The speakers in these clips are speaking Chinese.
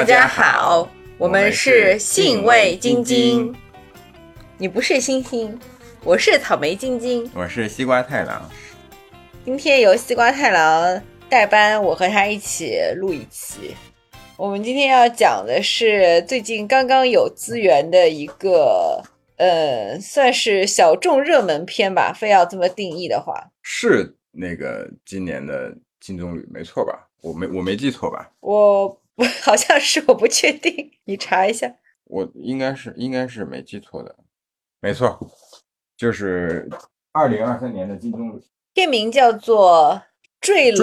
大家好，我们是信味晶晶。你不是星星，我是草莓晶晶，我是西瓜太郎。今天由西瓜太郎代班，我和他一起录一期。我们今天要讲的是最近刚刚有资源的一个，呃，算是小众热门片吧。非要这么定义的话，是那个今年的金棕榈，没错吧？我没我没记错吧？我我 好像是，我不确定，你查一下。我应该是应该是没记错的，没错，就是二零二三年的金棕榈。片名叫做《坠楼》，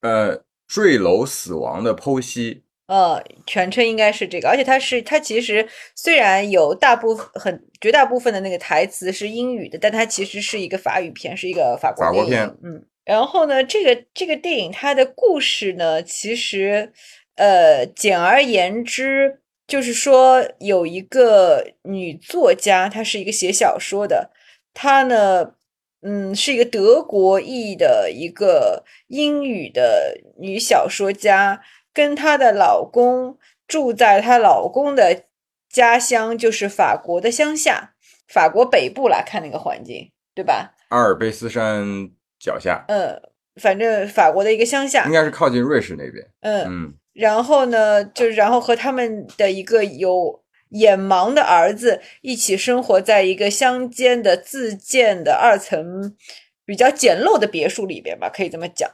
呃，坠楼死亡的剖析。呃，全称应该是这个，而且它是它其实虽然有大部分很绝大部分的那个台词是英语的，但它其实是一个法语片，是一个法国国片。嗯。然后呢，这个这个电影它的故事呢，其实，呃，简而言之，就是说有一个女作家，她是一个写小说的，她呢，嗯，是一个德国裔的一个英语的女小说家，跟她的老公住在她老公的家乡，就是法国的乡下，法国北部来看那个环境，对吧？阿尔卑斯山。脚下，嗯，反正法国的一个乡下，应该是靠近瑞士那边，嗯嗯，然后呢，就然后和他们的一个有眼盲的儿子一起生活在一个乡间的自建的二层比较简陋的别墅里边吧，可以这么讲。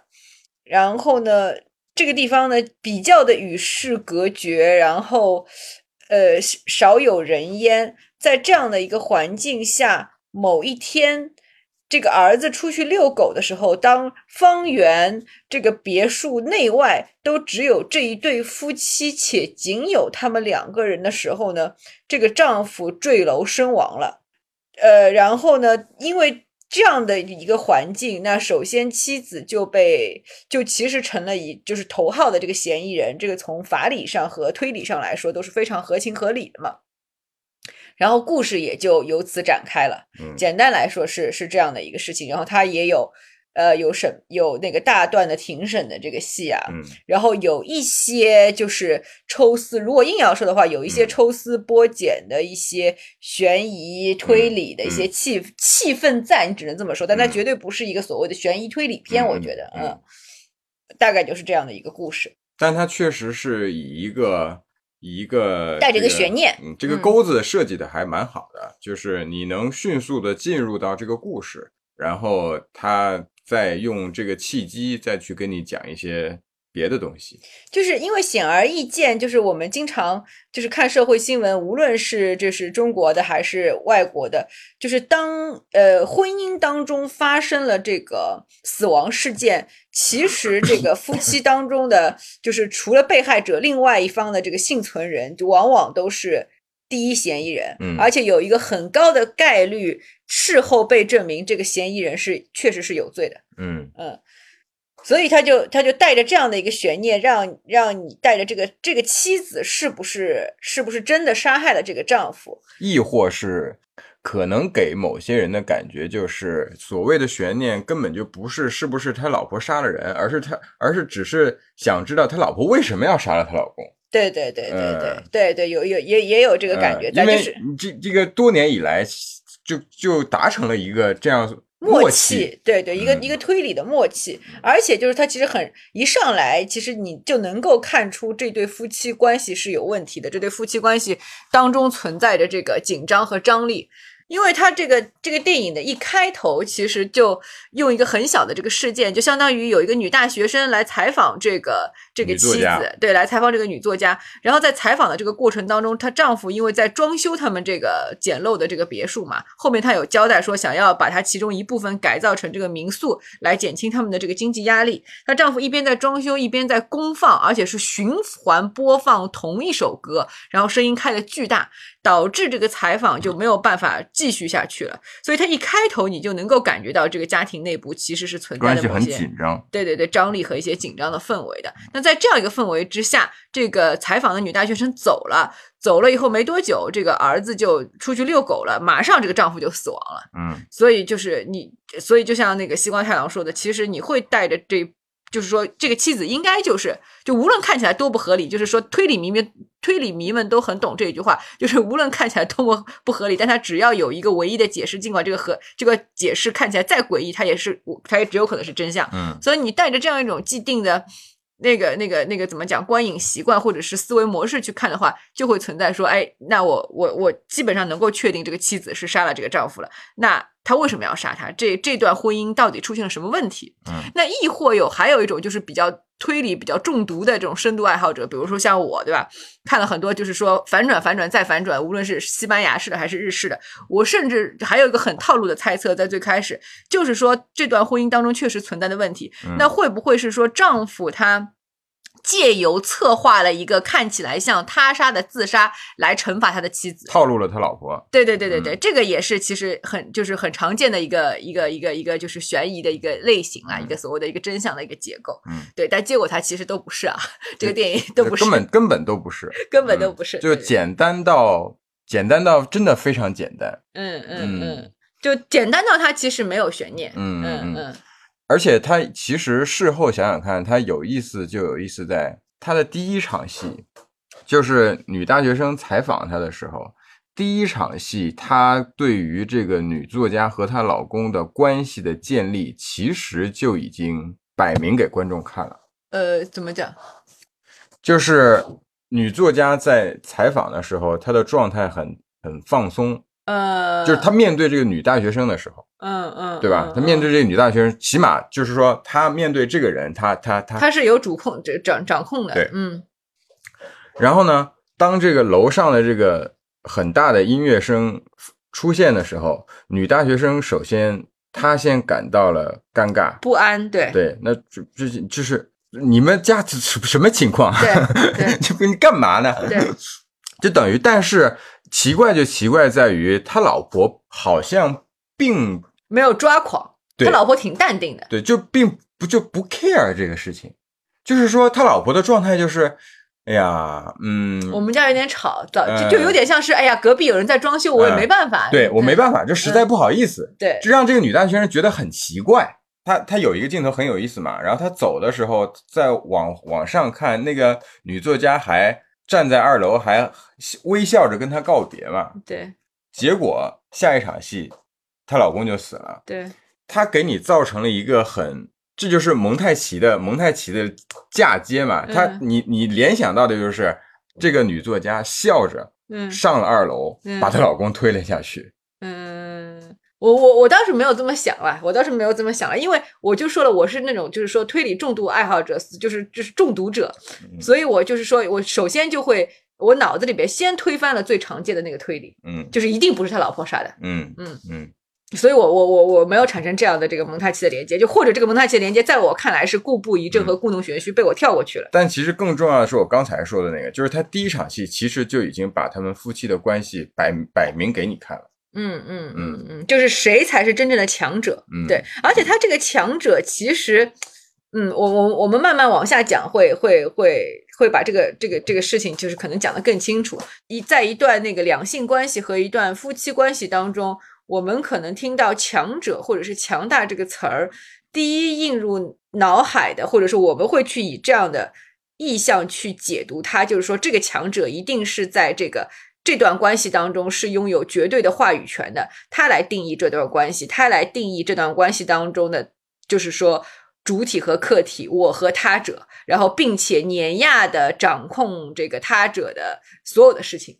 然后呢，这个地方呢比较的与世隔绝，然后呃少有人烟，在这样的一个环境下，某一天。这个儿子出去遛狗的时候，当方圆这个别墅内外都只有这一对夫妻，且仅有他们两个人的时候呢，这个丈夫坠楼身亡了。呃，然后呢，因为这样的一个环境，那首先妻子就被就其实成了一就是头号的这个嫌疑人。这个从法理上和推理上来说都是非常合情合理的嘛。然后故事也就由此展开了。简单来说是是这样的一个事情。然后他也有，呃，有审有那个大段的庭审的这个戏啊。然后有一些就是抽丝，如果硬要说的话，有一些抽丝剥茧的一些悬疑推理的一些气气氛在，你只能这么说。但它绝对不是一个所谓的悬疑推理片，我觉得，嗯，大概就是这样的一个故事。但它确实是以一个。一个带着个悬念，嗯，这个钩子设计的还蛮好的，就是你能迅速的进入到这个故事，然后他再用这个契机再去跟你讲一些。别的东西，就是因为显而易见，就是我们经常就是看社会新闻，无论是这是中国的还是外国的，就是当呃婚姻当中发生了这个死亡事件，其实这个夫妻当中的就是除了被害者，另外一方的这个幸存人，就往往都是第一嫌疑人，嗯，而且有一个很高的概率，事后被证明这个嫌疑人是确实是有罪的，嗯。嗯。所以他就他就带着这样的一个悬念，让让你带着这个这个妻子是不是是不是真的杀害了这个丈夫，亦或是可能给某些人的感觉就是所谓的悬念根本就不是是不是他老婆杀了人，而是他而是只是想知道他老婆为什么要杀了他老公。对对对对对对对，有有也也有这个感觉，因为这这个多年以来就就达成了一个这样。默契，对对，一个一个推理的默契，而且就是他其实很一上来，其实你就能够看出这对夫妻关系是有问题的，这对夫妻关系当中存在着这个紧张和张力。因为他这个这个电影的一开头，其实就用一个很小的这个事件，就相当于有一个女大学生来采访这个这个妻子，对，来采访这个女作家。然后在采访的这个过程当中，她丈夫因为在装修他们这个简陋的这个别墅嘛，后面他有交代说想要把它其中一部分改造成这个民宿，来减轻他们的这个经济压力。她丈夫一边在装修，一边在公放，而且是循环播放同一首歌，然后声音开的巨大。导致这个采访就没有办法继续下去了，所以他一开头你就能够感觉到这个家庭内部其实是存在的关系很紧张，对对对，张力和一些紧张的氛围的。那在这样一个氛围之下，这个采访的女大学生走了，走了以后没多久，这个儿子就出去遛狗了，马上这个丈夫就死亡了。嗯，所以就是你，所以就像那个西瓜太郎说的，其实你会带着这就是说这个妻子应该就是就无论看起来多不合理，就是说推理迷们推理迷们都很懂这一句话，就是无论看起来多么不合理，但他只要有一个唯一的解释，尽管这个和这个解释看起来再诡异，它也是它也只有可能是真相。嗯所以你带着这样一种既定的。那个、那个、那个怎么讲？观影习惯或者是思维模式去看的话，就会存在说，哎，那我我我基本上能够确定这个妻子是杀了这个丈夫了。那他为什么要杀他？这这段婚姻到底出现了什么问题？嗯，那亦或有还有一种就是比较推理比较中毒的这种深度爱好者，比如说像我，对吧？看了很多就是说反转、反转再反转，无论是西班牙式的还是日式的，我甚至还有一个很套路的猜测，在最开始就是说这段婚姻当中确实存在的问题。嗯那会不会是说丈夫他？借由策划了一个看起来像他杀的自杀来惩罚他的妻子，套路了他老婆。对对对对对，嗯。这个也是其实很就是很常见的一个一个一个一个就是悬疑的一个类型啊，嗯。一个所谓的一个真相的一个结构。嗯，对，但结果它其实都不是啊，这个电影都不是，根本根本都不是，根本都不是，就简单到简单到真的非常简单。嗯嗯嗯。嗯，就简单到它其实没有悬念。嗯嗯。嗯嗯而且他其实事后想想看，他有意思就有意思在他的第一场戏，就是女大学生采访他的时候，第一场戏，他对于这个女作家和她老公的关系的建立，其实就已经摆明给观众看了。呃，怎么讲？就是女作家在采访的时候，她的状态很很放松，呃，就是他面对这个女大学生的时候，嗯嗯，对吧？他面对这个女大学生，起码就是说，他面对这个人，他他他他是有主控这掌掌控的。对嗯然后呢，当这个楼上的这个很大的音乐声出现的时候，女大学生首先她先感到了尴尬，不安，对对，那这这就是你们家什什么情况？对对 你干嘛呢？对，就等于，但是奇怪就奇怪在于，他老婆好像并没有抓狂，他老婆挺淡定的。对，就并不就不 care 这个事情，就是说他老婆的状态就是，哎呀，嗯，我们家有点吵，早就有点像是，哎呀，隔壁有人在装修，我也没办法。对我没。办法，就实在不好意思，对，就让这个女大学生觉得很奇怪。她她有一个镜头很有意思嘛，然后她走的时候，在往往上看，那个女作家还站在二楼，还微笑着跟她告别嘛。对结果下一场戏，她老公就死了。对她给你造成了一个很，这就是蒙太奇的蒙太奇的嫁接嘛。她嗯你你联想到的就是这个女作家笑着嗯上了二楼，嗯把她老公推了下去。嗯，我我我倒是没有这么想了，我倒是没有这么想了，因为我就说了，我是那种就是说推理重度爱好者，就是就是中毒者，嗯所以我就是说我首先就会。我脑子里边先推翻了最常见的那个推理，嗯就是一定不是他老婆杀的，嗯嗯嗯所以我我我我没有产生这样的这个蒙太奇的连接，就或者这个蒙太奇的连接在我看来是故布疑阵和故弄玄虚，被我跳过去了。但其实更重要的是我刚才说的那个，就是他第一场戏其实就已经把他们夫妻的关系摆摆明给你看了。嗯嗯嗯嗯，就是谁才是真正的强者？嗯对，而且他这个强者其实，嗯，我我我们慢慢往下讲会，会会会把这个这个这个事情，就是可能讲得更清楚。一在一段那个两性关系和一段夫妻关系当中，我们可能听到强者或者是强大这个词儿，第一映入脑海的，或者说我们会去以这样的意向去解读它，就是说这个强者一定是在这个。这段关系当中是拥有绝对的话语权的，他来定义这段关系，他来定义这段关系当中的，就是说主体和客体，我和他者，然后并且碾压的掌控这个他者的所有的事情。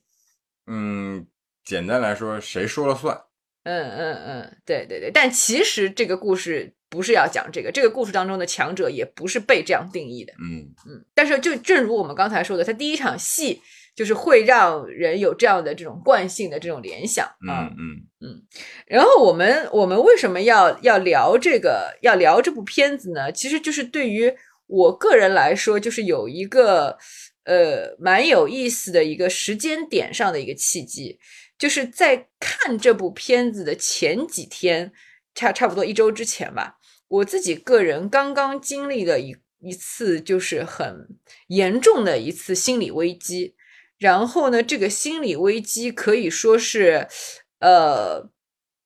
嗯，简单来说，谁说了算？嗯嗯嗯，对对对。但其实这个故事不是要讲这个，这个故事当中的强者也不是被这样定义的。嗯嗯，但是就正如我们刚才说的，他第一场戏就是会让人有这样的这种惯性的这种联想啊。嗯嗯然后我们我们为什么要要聊这个要聊这部片子呢？其实就是对于我个人来说，就是有一个呃蛮有意思的一个时间点上的一个契机，就是在看这部片子的前几天，差差不多一周之前吧，我自己个人刚刚经历了一一次就是很严重的一次心理危机。然后呢，这个心理危机可以说是，呃，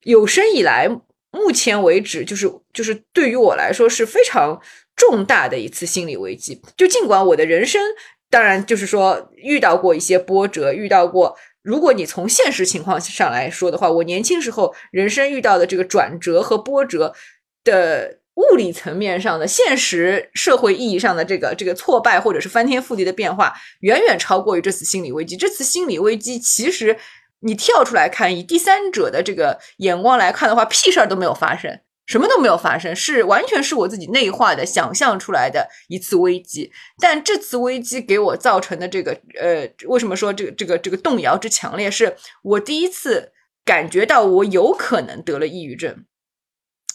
有生以来目前为止，就是就是对于我来说是非常重大的一次心理危机。就尽管我的人生，当然就是说遇到过一些波折，遇到过。如果你从现实情况上来说的话，我年轻时候人生遇到的这个转折和波折的物理层面上的现实社会意义上的这个这个挫败或者是翻天覆地的变化，远远超过于这次心理危机。这次心理危机其实你跳出来看，以第三者的这个眼光来看的话，屁事儿都没有发生。什么都没有发生，是完全是我自己内化的想象出来的一次危机。但这次危机给我造成的这个呃，为什么说这个这个这个动摇之强烈？是我第一次感觉到我有可能得了抑郁症。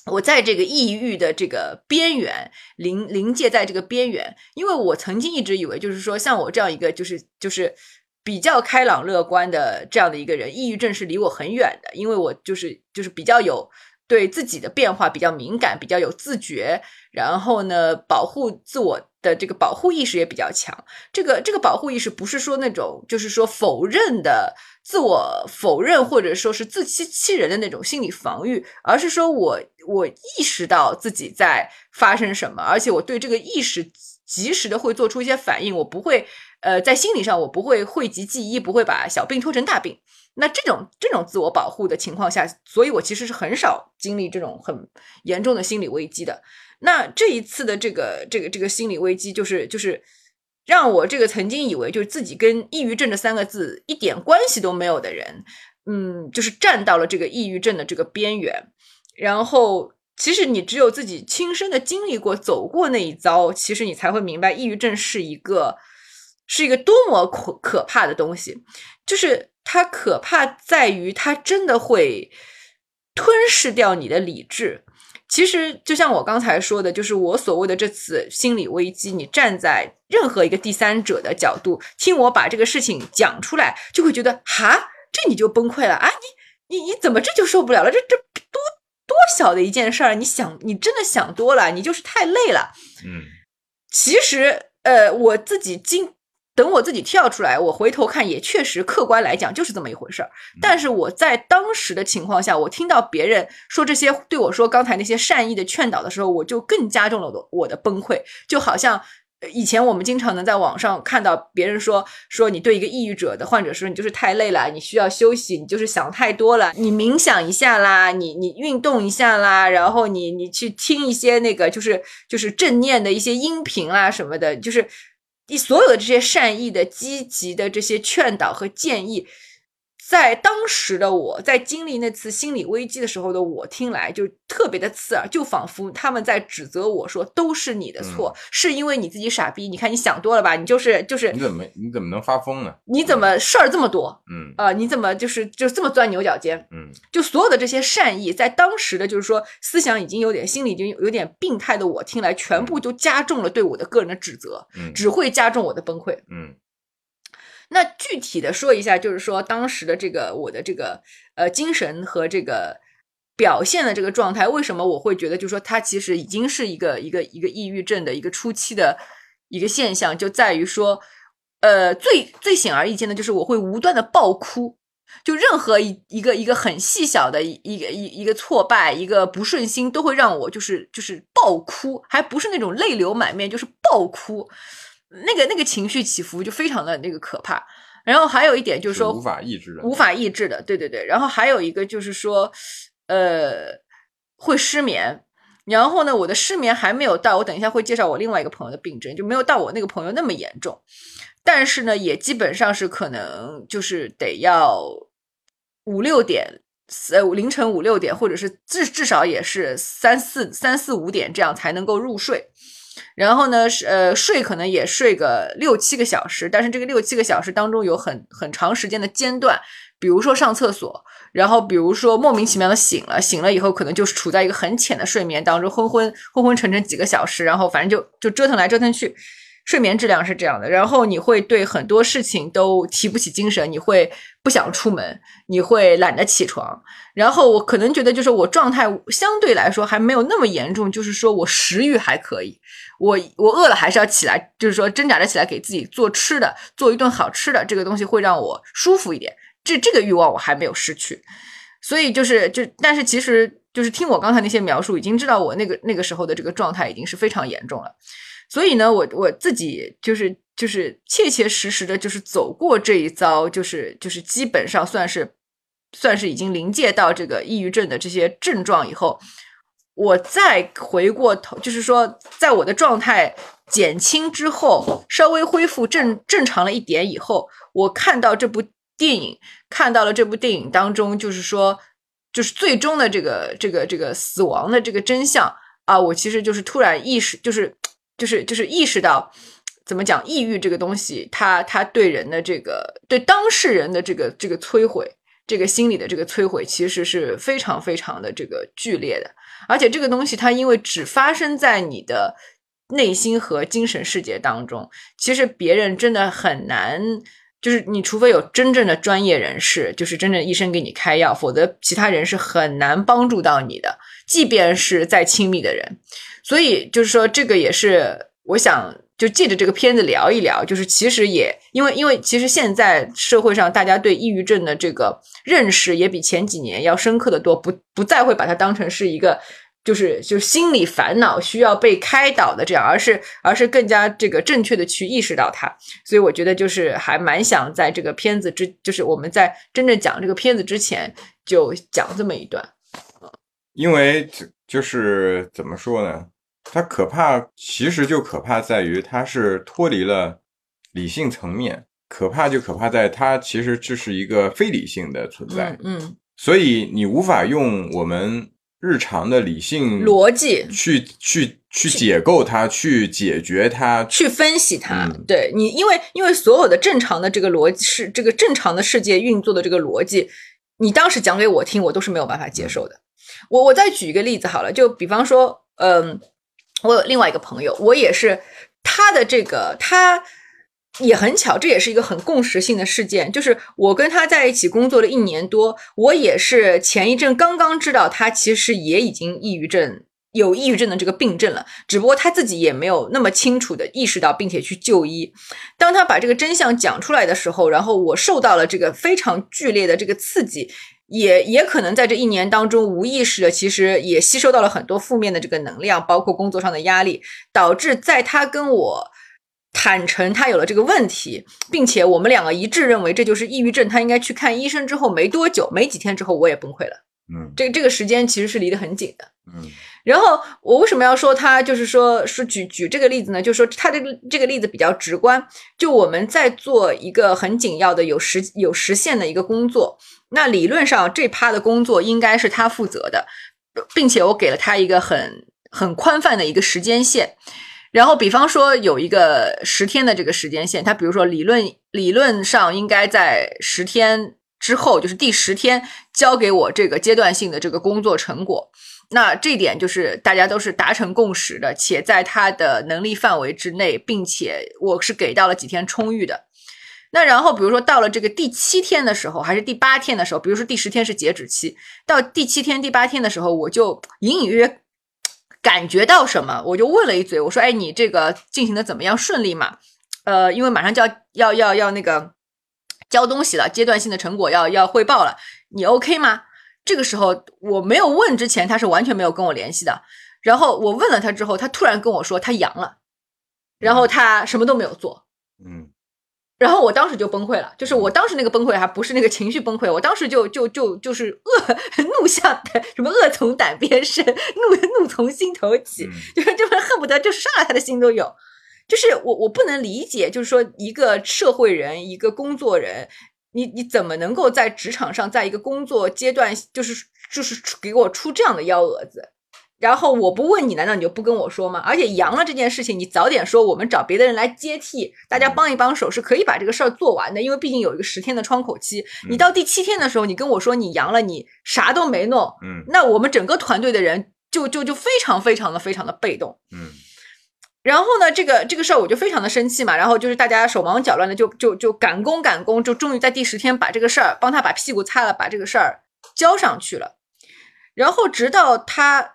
我在这个抑郁的这个边缘临临界，在这个边缘，因为我曾经一直以为，就是说像我这样一个就是就是比较开朗乐观的这样的一个人，抑郁症是离我很远的，因为我就是就是比较有。对自己的变化比较敏感，比较有自觉，然后呢，保护自我的这个保护意识也比较强。这个这个保护意识不是说那种就是说否认的自我否认，或者说是自欺欺人的那种心理防御，而是说我我意识到自己在发生什么，而且我对这个意识及时的会做出一些反应，我不会呃在心理上我不会讳疾忌医，不会把小病拖成大病。那这种这种自我保护的情况下，所以我其实是很少经历这种很严重的心理危机的。那这一次的这个这个这个心理危机，就是就是让我这个曾经以为就是自己跟抑郁症这三个字一点关系都没有的人，嗯，就是站到了这个抑郁症的这个边缘。然后，其实你只有自己亲身的经历过、走过那一遭，其实你才会明白，抑郁症是一个是一个多么可可怕的东西，就是。它可怕在于，它真的会吞噬掉你的理智。其实，就像我刚才说的，就是我所谓的这次心理危机，你站在任何一个第三者的角度，听我把这个事情讲出来，就会觉得，哈，这你就崩溃了啊！你你你怎么这就受不了了？这这多多小的一件事儿，你想，你真的想多了，你就是太累了。嗯，其实，呃，我自己经。等我自己跳出来，我回头看，也确实客观来讲就是这么一回事儿。但是我在当时的情况下，我听到别人说这些对我说刚才那些善意的劝导的时候，我就更加重了我我的崩溃。就好像以前我们经常能在网上看到别人说说你对一个抑郁者的患者说你就是太累了，你需要休息，你就是想太多了，你冥想一下啦，你你运动一下啦，然后你你去听一些那个就是就是正念的一些音频啦什么的，就是。你所有的这些善意的、积极的这些劝导和建议。在当时的我，在经历那次心理危机的时候的我，听来就特别的刺耳，就仿佛他们在指责我说：“都是你的错，是因为你自己傻逼。你看你想多了吧？你就是就是你怎么你怎么能发疯呢？你怎么事儿这么多？嗯啊，你怎么就是就这么钻牛角尖？嗯，就所有的这些善意，在当时的就是说思想已经有点心理已经有点病态的我听来，全部就加重了对我的个人的指责，只会加重我的崩溃。嗯。那具体的说一下，就是说当时的这个我的这个呃精神和这个表现的这个状态，为什么我会觉得，就是说它其实已经是一个一个一个抑郁症的一个初期的一个现象，就在于说，呃，最最显而易见的就是我会无端的爆哭，就任何一一个一个很细小的一一个一一个挫败，一个不顺心，都会让我就是就是爆哭，还不是那种泪流满面，就是爆哭。那个那个情绪起伏就非常的那个可怕，然后还有一点就是说无法抑制的，无法抑制的，对对对。然后还有一个就是说，呃，会失眠。然后呢，我的失眠还没有到，我等一下会介绍我另外一个朋友的病症，就没有到我那个朋友那么严重。但是呢，也基本上是可能就是得要五六点，呃，凌晨五六点，或者是至至少也是三四三四五点这样才能够入睡。然后呢，是呃睡可能也睡个六七个小时，但是这个六七个小时当中有很很长时间的间断，比如说上厕所，然后比如说莫名其妙的醒了，醒了以后可能就是处在一个很浅的睡眠当中，昏昏昏昏沉沉几个小时，然后反正就就折腾来折腾去。睡眠质量是这样的，然后你会对很多事情都提不起精神，你会不想出门，你会懒得起床。然后我可能觉得，就是我状态相对来说还没有那么严重，就是说我食欲还可以，我我饿了还是要起来，就是说挣扎着起来给自己做吃的，做一顿好吃的，这个东西会让我舒服一点。这这个欲望我还没有失去，所以就是就但是其实。就是听我刚才那些描述，已经知道我那个那个时候的这个状态已经是非常严重了。所以呢，我我自己就是就是切切实实的，就是走过这一遭，就是就是基本上算是算是已经临界到这个抑郁症的这些症状以后，我再回过头，就是说，在我的状态减轻之后，稍微恢复正正常了一点以后，我看到这部电影，看到了这部电影当中，就是说，就是最终的这个这个这个死亡的这个真相啊，我其实就是突然意识，就是就是就是意识到，怎么讲，抑郁这个东西，它它对人的这个对当事人的这个这个摧毁，这个心理的这个摧毁，其实是非常非常的这个剧烈的，而且这个东西它因为只发生在你的内心和精神世界当中，其实别人真的很难。就是你，除非有真正的专业人士，就是真正医生给你开药，否则其他人是很难帮助到你的，即便是再亲密的人。所以就是说，这个也是我想就借着这个片子聊一聊，就是其实也因为因为其实现在社会上大家对抑郁症的这个认识也比前几年要深刻的多，不不再会把它当成是一个。就是就是心理烦恼需要被开导的这样，而是而是更加这个正确的去意识到它，所以我觉得就是还蛮想在这个片子之，就是我们在真正讲这个片子之前就讲这么一段，因为就是怎么说呢，它可怕其实就可怕在于它是脱离了理性层面，可怕就可怕在它其实这是一个非理性的存在，嗯，所以你无法用我们。日常的理性逻辑去去去解构它，去解决它，去分析它。对你，因为因为所有的正常的这个逻辑是这个正常的世界运作的这个逻辑，你当时讲给我听，我都是没有办法接受的。我我再举一个例子好了，就比方说，嗯，我有另外一个朋友，我也是他的这个他。也很巧，这也是一个很共识性的事件。就是我跟他在一起工作了一年多，我也是前一阵刚刚知道他其实也已经抑郁症，有抑郁症的这个病症了。只不过他自己也没有那么清楚的意识到，并且去就医。当他把这个真相讲出来的时候，然后我受到了这个非常剧烈的这个刺激，也也可能在这一年当中无意识的，其实也吸收到了很多负面的这个能量，包括工作上的压力，导致在他跟我。坦诚他有了这个问题，并且我们两个一致认为这就是抑郁症，他应该去看医生。之后没多久，没几天之后，我也崩溃了。嗯，这这个时间其实是离得很紧的。嗯，然后我为什么要说他就是说是举举这个例子呢？就是说他这个这个例子比较直观。就我们在做一个很紧要的有实有实现的一个工作，那理论上这趴的工作应该是他负责的，并且我给了他一个很很宽泛的一个时间线。然后，比方说有一个十天的这个时间线，他比如说理论理论上应该在十天之后，就是第十天交给我这个阶段性的这个工作成果。那这点就是大家都是达成共识的，且在他的能力范围之内，并且我是给到了几天充裕的。那然后，比如说到了这个第七天的时候，还是第八天的时候，比如说第十天是截止期，到第七天、第八天的时候，我就隐隐约约。感觉到什么，我就问了一嘴，我说：“哎，你这个进行的怎么样？顺利吗？呃，因为马上就要要要要那个交东西了，阶段性的成果要要汇报了，你 OK 吗？”这个时候我没有问之前，他是完全没有跟我联系的。然后我问了他之后，他突然跟我说他阳了，然后他什么都没有做。嗯。然后我当时就崩溃了，就是我当时那个崩溃还不是那个情绪崩溃，我当时就就就就是恶怒向胆，什么恶从胆边生，怒怒从心头起，就是就是恨不得就杀了他的心都有。就是我我不能理解，就是说一个社会人，一个工作人，你你怎么能够在职场上，在一个工作阶段，就是就是给我出这样的幺蛾子？然后我不问你，难道你就不跟我说吗？而且阳了这件事情，你早点说，我们找别的人来接替，大家帮一帮手是可以把这个事儿做完的。因为毕竟有一个十天的窗口期，你到第七天的时候，你跟我说你阳了，你啥都没弄，嗯，那我们整个团队的人就就就非常非常的非常的被动，嗯。然后呢，这个这个事儿我就非常的生气嘛，然后就是大家手忙脚乱的，就就就赶工赶工，就终于在第十天把这个事儿帮他把屁股擦了，把这个事儿交上去了。然后直到他。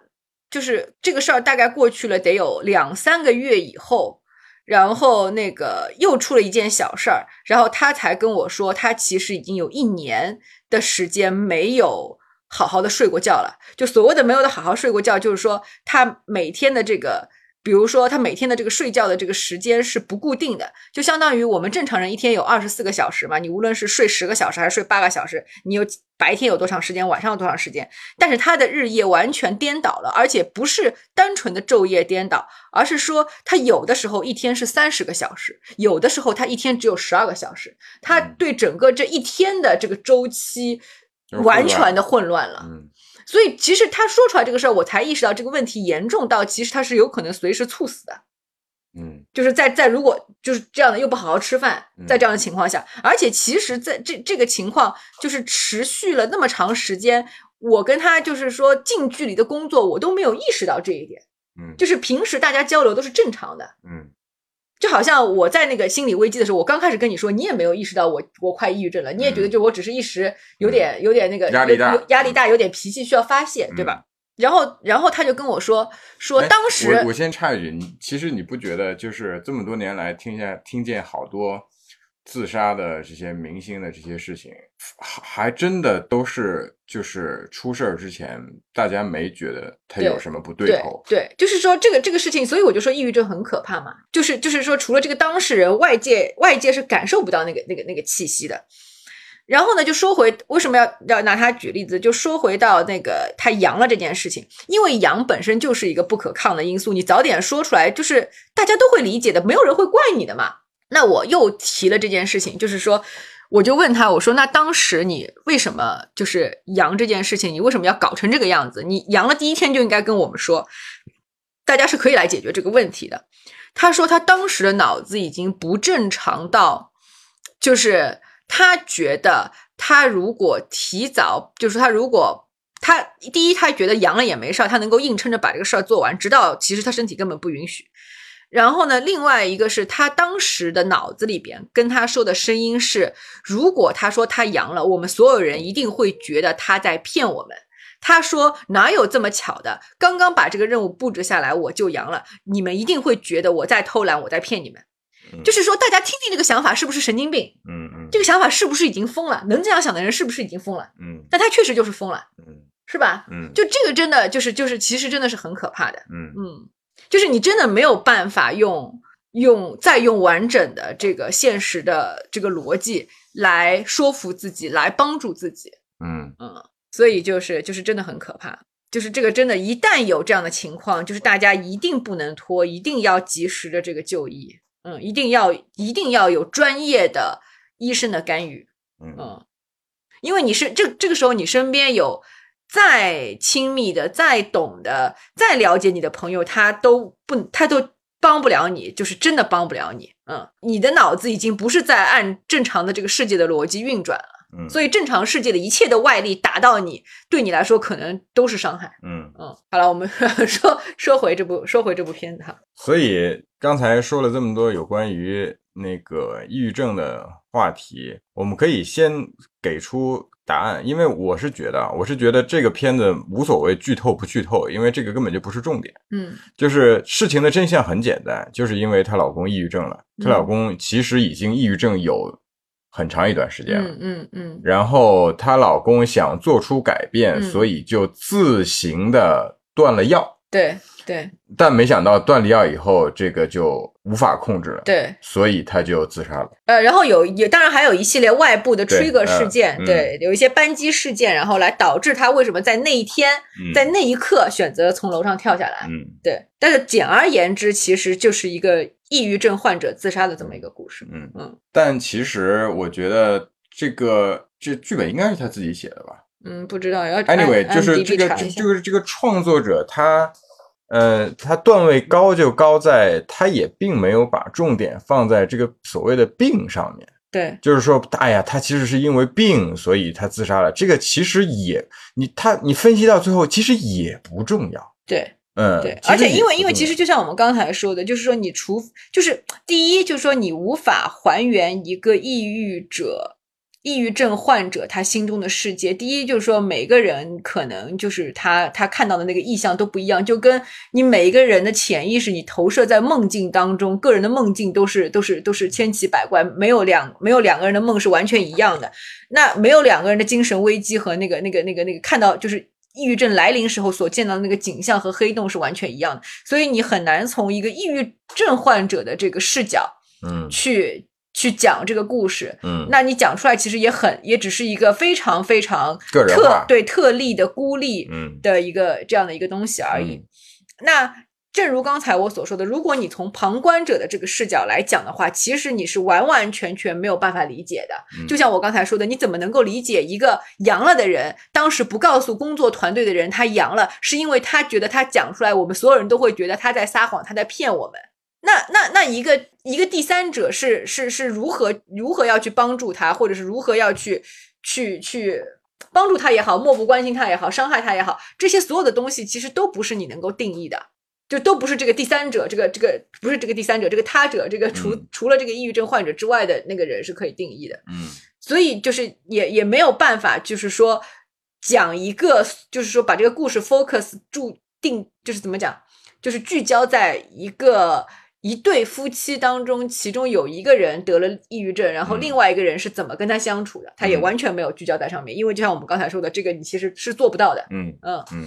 就是这个事儿大概过去了得有两三个月以后，然后那个又出了一件小事儿，然后他才跟我说，他其实已经有一年的时间没有好好的睡过觉了。就所谓的没有的好好睡过觉，就是说他每天的这个。比如说，他每天的这个睡觉的这个时间是不固定的，就相当于我们正常人一天有二十四个小时嘛。你无论是睡十个小时还是睡八个小时，你有白天有多长时间，晚上有多长时间。但是他的日夜完全颠倒了，而且不是单纯的昼夜颠倒，而是说他有的时候一天是三十个小时，有的时候他一天只有十二个小时。他对整个这一天的这个周期完全的混乱了。所以其实他说出来这个事儿，我才意识到这个问题严重到，其实他是有可能随时猝死的。嗯，就是在在如果就是这样的又不好好吃饭，在这样的情况下，而且其实在这这个情况就是持续了那么长时间，我跟他就是说近距离的工作，我都没有意识到这一点。嗯，就是平时大家交流都是正常的。嗯。就好像我在那个心理危机的时候，我刚开始跟你说，你也没有意识到我我快抑郁症了，你也觉得就我只是一时有点有点那个压力大，压力大，有点脾气需要发泄，对吧？然后然后他就跟我说说当时我我先插一句，你其实你不觉得就是这么多年来听下听见好多。自杀的这些明星的这些事情，还还真的都是就是出事儿之前，大家没觉得他有什么不对头。对，就是说这个这个事情，所以我就说抑郁症很可怕嘛。就是就是说，除了这个当事人，外界外界是感受不到那个那个那个气息的。然后呢，就说回为什么要要拿他举例子，就说回到那个他阳了这件事情，因为阳本身就是一个不可抗的因素，你早点说出来，就是大家都会理解的，没有人会怪你的嘛。那我又提了这件事情，就是说，我就问他，我说，那当时你为什么就是阳这件事情，你为什么要搞成这个样子？你阳了第一天就应该跟我们说，大家是可以来解决这个问题的。他说他当时的脑子已经不正常到，就是他觉得他如果提早，就是他如果他第一他觉得阳了也没事儿，他能够硬撑着把这个事儿做完，直到其实他身体根本不允许。然后呢，另外一个是他当时的脑子里边跟他说的声音是：如果他说他阳了，我们所有人一定会觉得他在骗我们。他说哪有这么巧的？刚刚把这个任务布置下来，我就阳了，你们一定会觉得我在偷懒，我在骗你们。就是说，大家听听这个想法是不是神经病？嗯嗯，这个想法是不是已经疯了？能这样想的人是不是已经疯了？嗯，但他确实就是疯了。嗯，是吧？嗯，就这个真的就是就是其实真的是很可怕的。嗯嗯。就是你真的没有办法用用再用完整的这个现实的这个逻辑来说服自己，来帮助自己。嗯嗯，所以就是就是真的很可怕。就是这个真的，一旦有这样的情况，就是大家一定不能拖，一定要及时的这个就医。嗯，一定要一定要有专业的医生的干预。嗯，因为你是这这个时候你身边有。再亲密的、再懂的、再了解你的朋友，他都不，他都帮不了你，就是真的帮不了你。嗯，你的脑子已经不是在按正常的这个世界的逻辑运转了。嗯，所以正常世界的一切的外力打到你，对你来说可能都是伤害。嗯嗯，好了，我们 说说回这部说回这部片子哈。所以刚才说了这么多有关于那个抑郁症的话题，我们可以先给出。答案，因为我是觉得，我是觉得这个片子无所谓剧透不剧透，因为这个根本就不是重点。嗯，就是事情的真相很简单，就是因为她老公抑郁症了，她老公其实已经抑郁症有很长一段时间了。嗯嗯嗯。然后她老公想做出改变，所以就自行的断了药。对对。但没想到断了药以后，这个就。无法控制了，对，所以他就自杀了。呃，然后有也当然还有一系列外部的 trigger 事件，对，有一些扳机事件，然后来导致他为什么在那一天，在那一刻选择从楼上跳下来。嗯，对。但是简而言之，其实就是一个抑郁症患者自杀的这么一个故事。嗯嗯。但其实我觉得这个这剧本应该是他自己写的吧？嗯，不知道。要 anyway，就是这个就是这个创作者他。呃，他段位高就高在，他也并没有把重点放在这个所谓的病上面。对，就是说，哎呀，他其实是因为病，所以他自杀了。这个其实也，你他你分析到最后，其实也不重要。对，嗯，对。而且因为因为其实就像我们刚才说的，就是说你除就是第一，就是说你无法还原一个抑郁者抑郁症患者他心中的世界，第一就是说每个人可能就是他他看到的那个意象都不一样，就跟你每一个人的潜意识，你投射在梦境当中，个人的梦境都是都是都是千奇百怪，没有两没有两个人的梦是完全一样的，那没有两个人的精神危机和那个那个那个那个看到就是抑郁症来临时候所见到的那个景象和黑洞是完全一样的，所以你很难从一个抑郁症患者的这个视角嗯。去。去讲这个故事，嗯，那你讲出来其实也很，也只是一个非常非常特对特例的孤立嗯的一个这样的一个东西而已。嗯那正如刚才我所说的，如果你从旁观者的这个视角来讲的话，其实你是完完全全没有办法理解的。嗯就像我刚才说的，你怎么能够理解一个阳了的人，当时不告诉工作团队的人他阳了，是因为他觉得他讲出来，我们所有人都会觉得他在撒谎，他在骗我们。那那那一个一个第三者是是是如何如何要去帮助他，或者是如何要去去去帮助他也好，漠不关心他也好，伤害他也好，这些所有的东西其实都不是你能够定义的，就都不是这个第三者，这个这个不是这个第三者，这个他者，这个除、嗯除了这个抑郁症患者之外的那个人是可以定义的。嗯所以就是也也没有办法，就是说讲一个，就是说把这个故事 focus 注定，就是怎么讲，就是聚焦在一个一对夫妻当中，其中有一个人得了抑郁症，然后嗯另外一个人是怎么跟他相处的，他也嗯完全没有聚焦在上面，因为就像我们刚才说的，这个你其实是做不到的。嗯嗯嗯，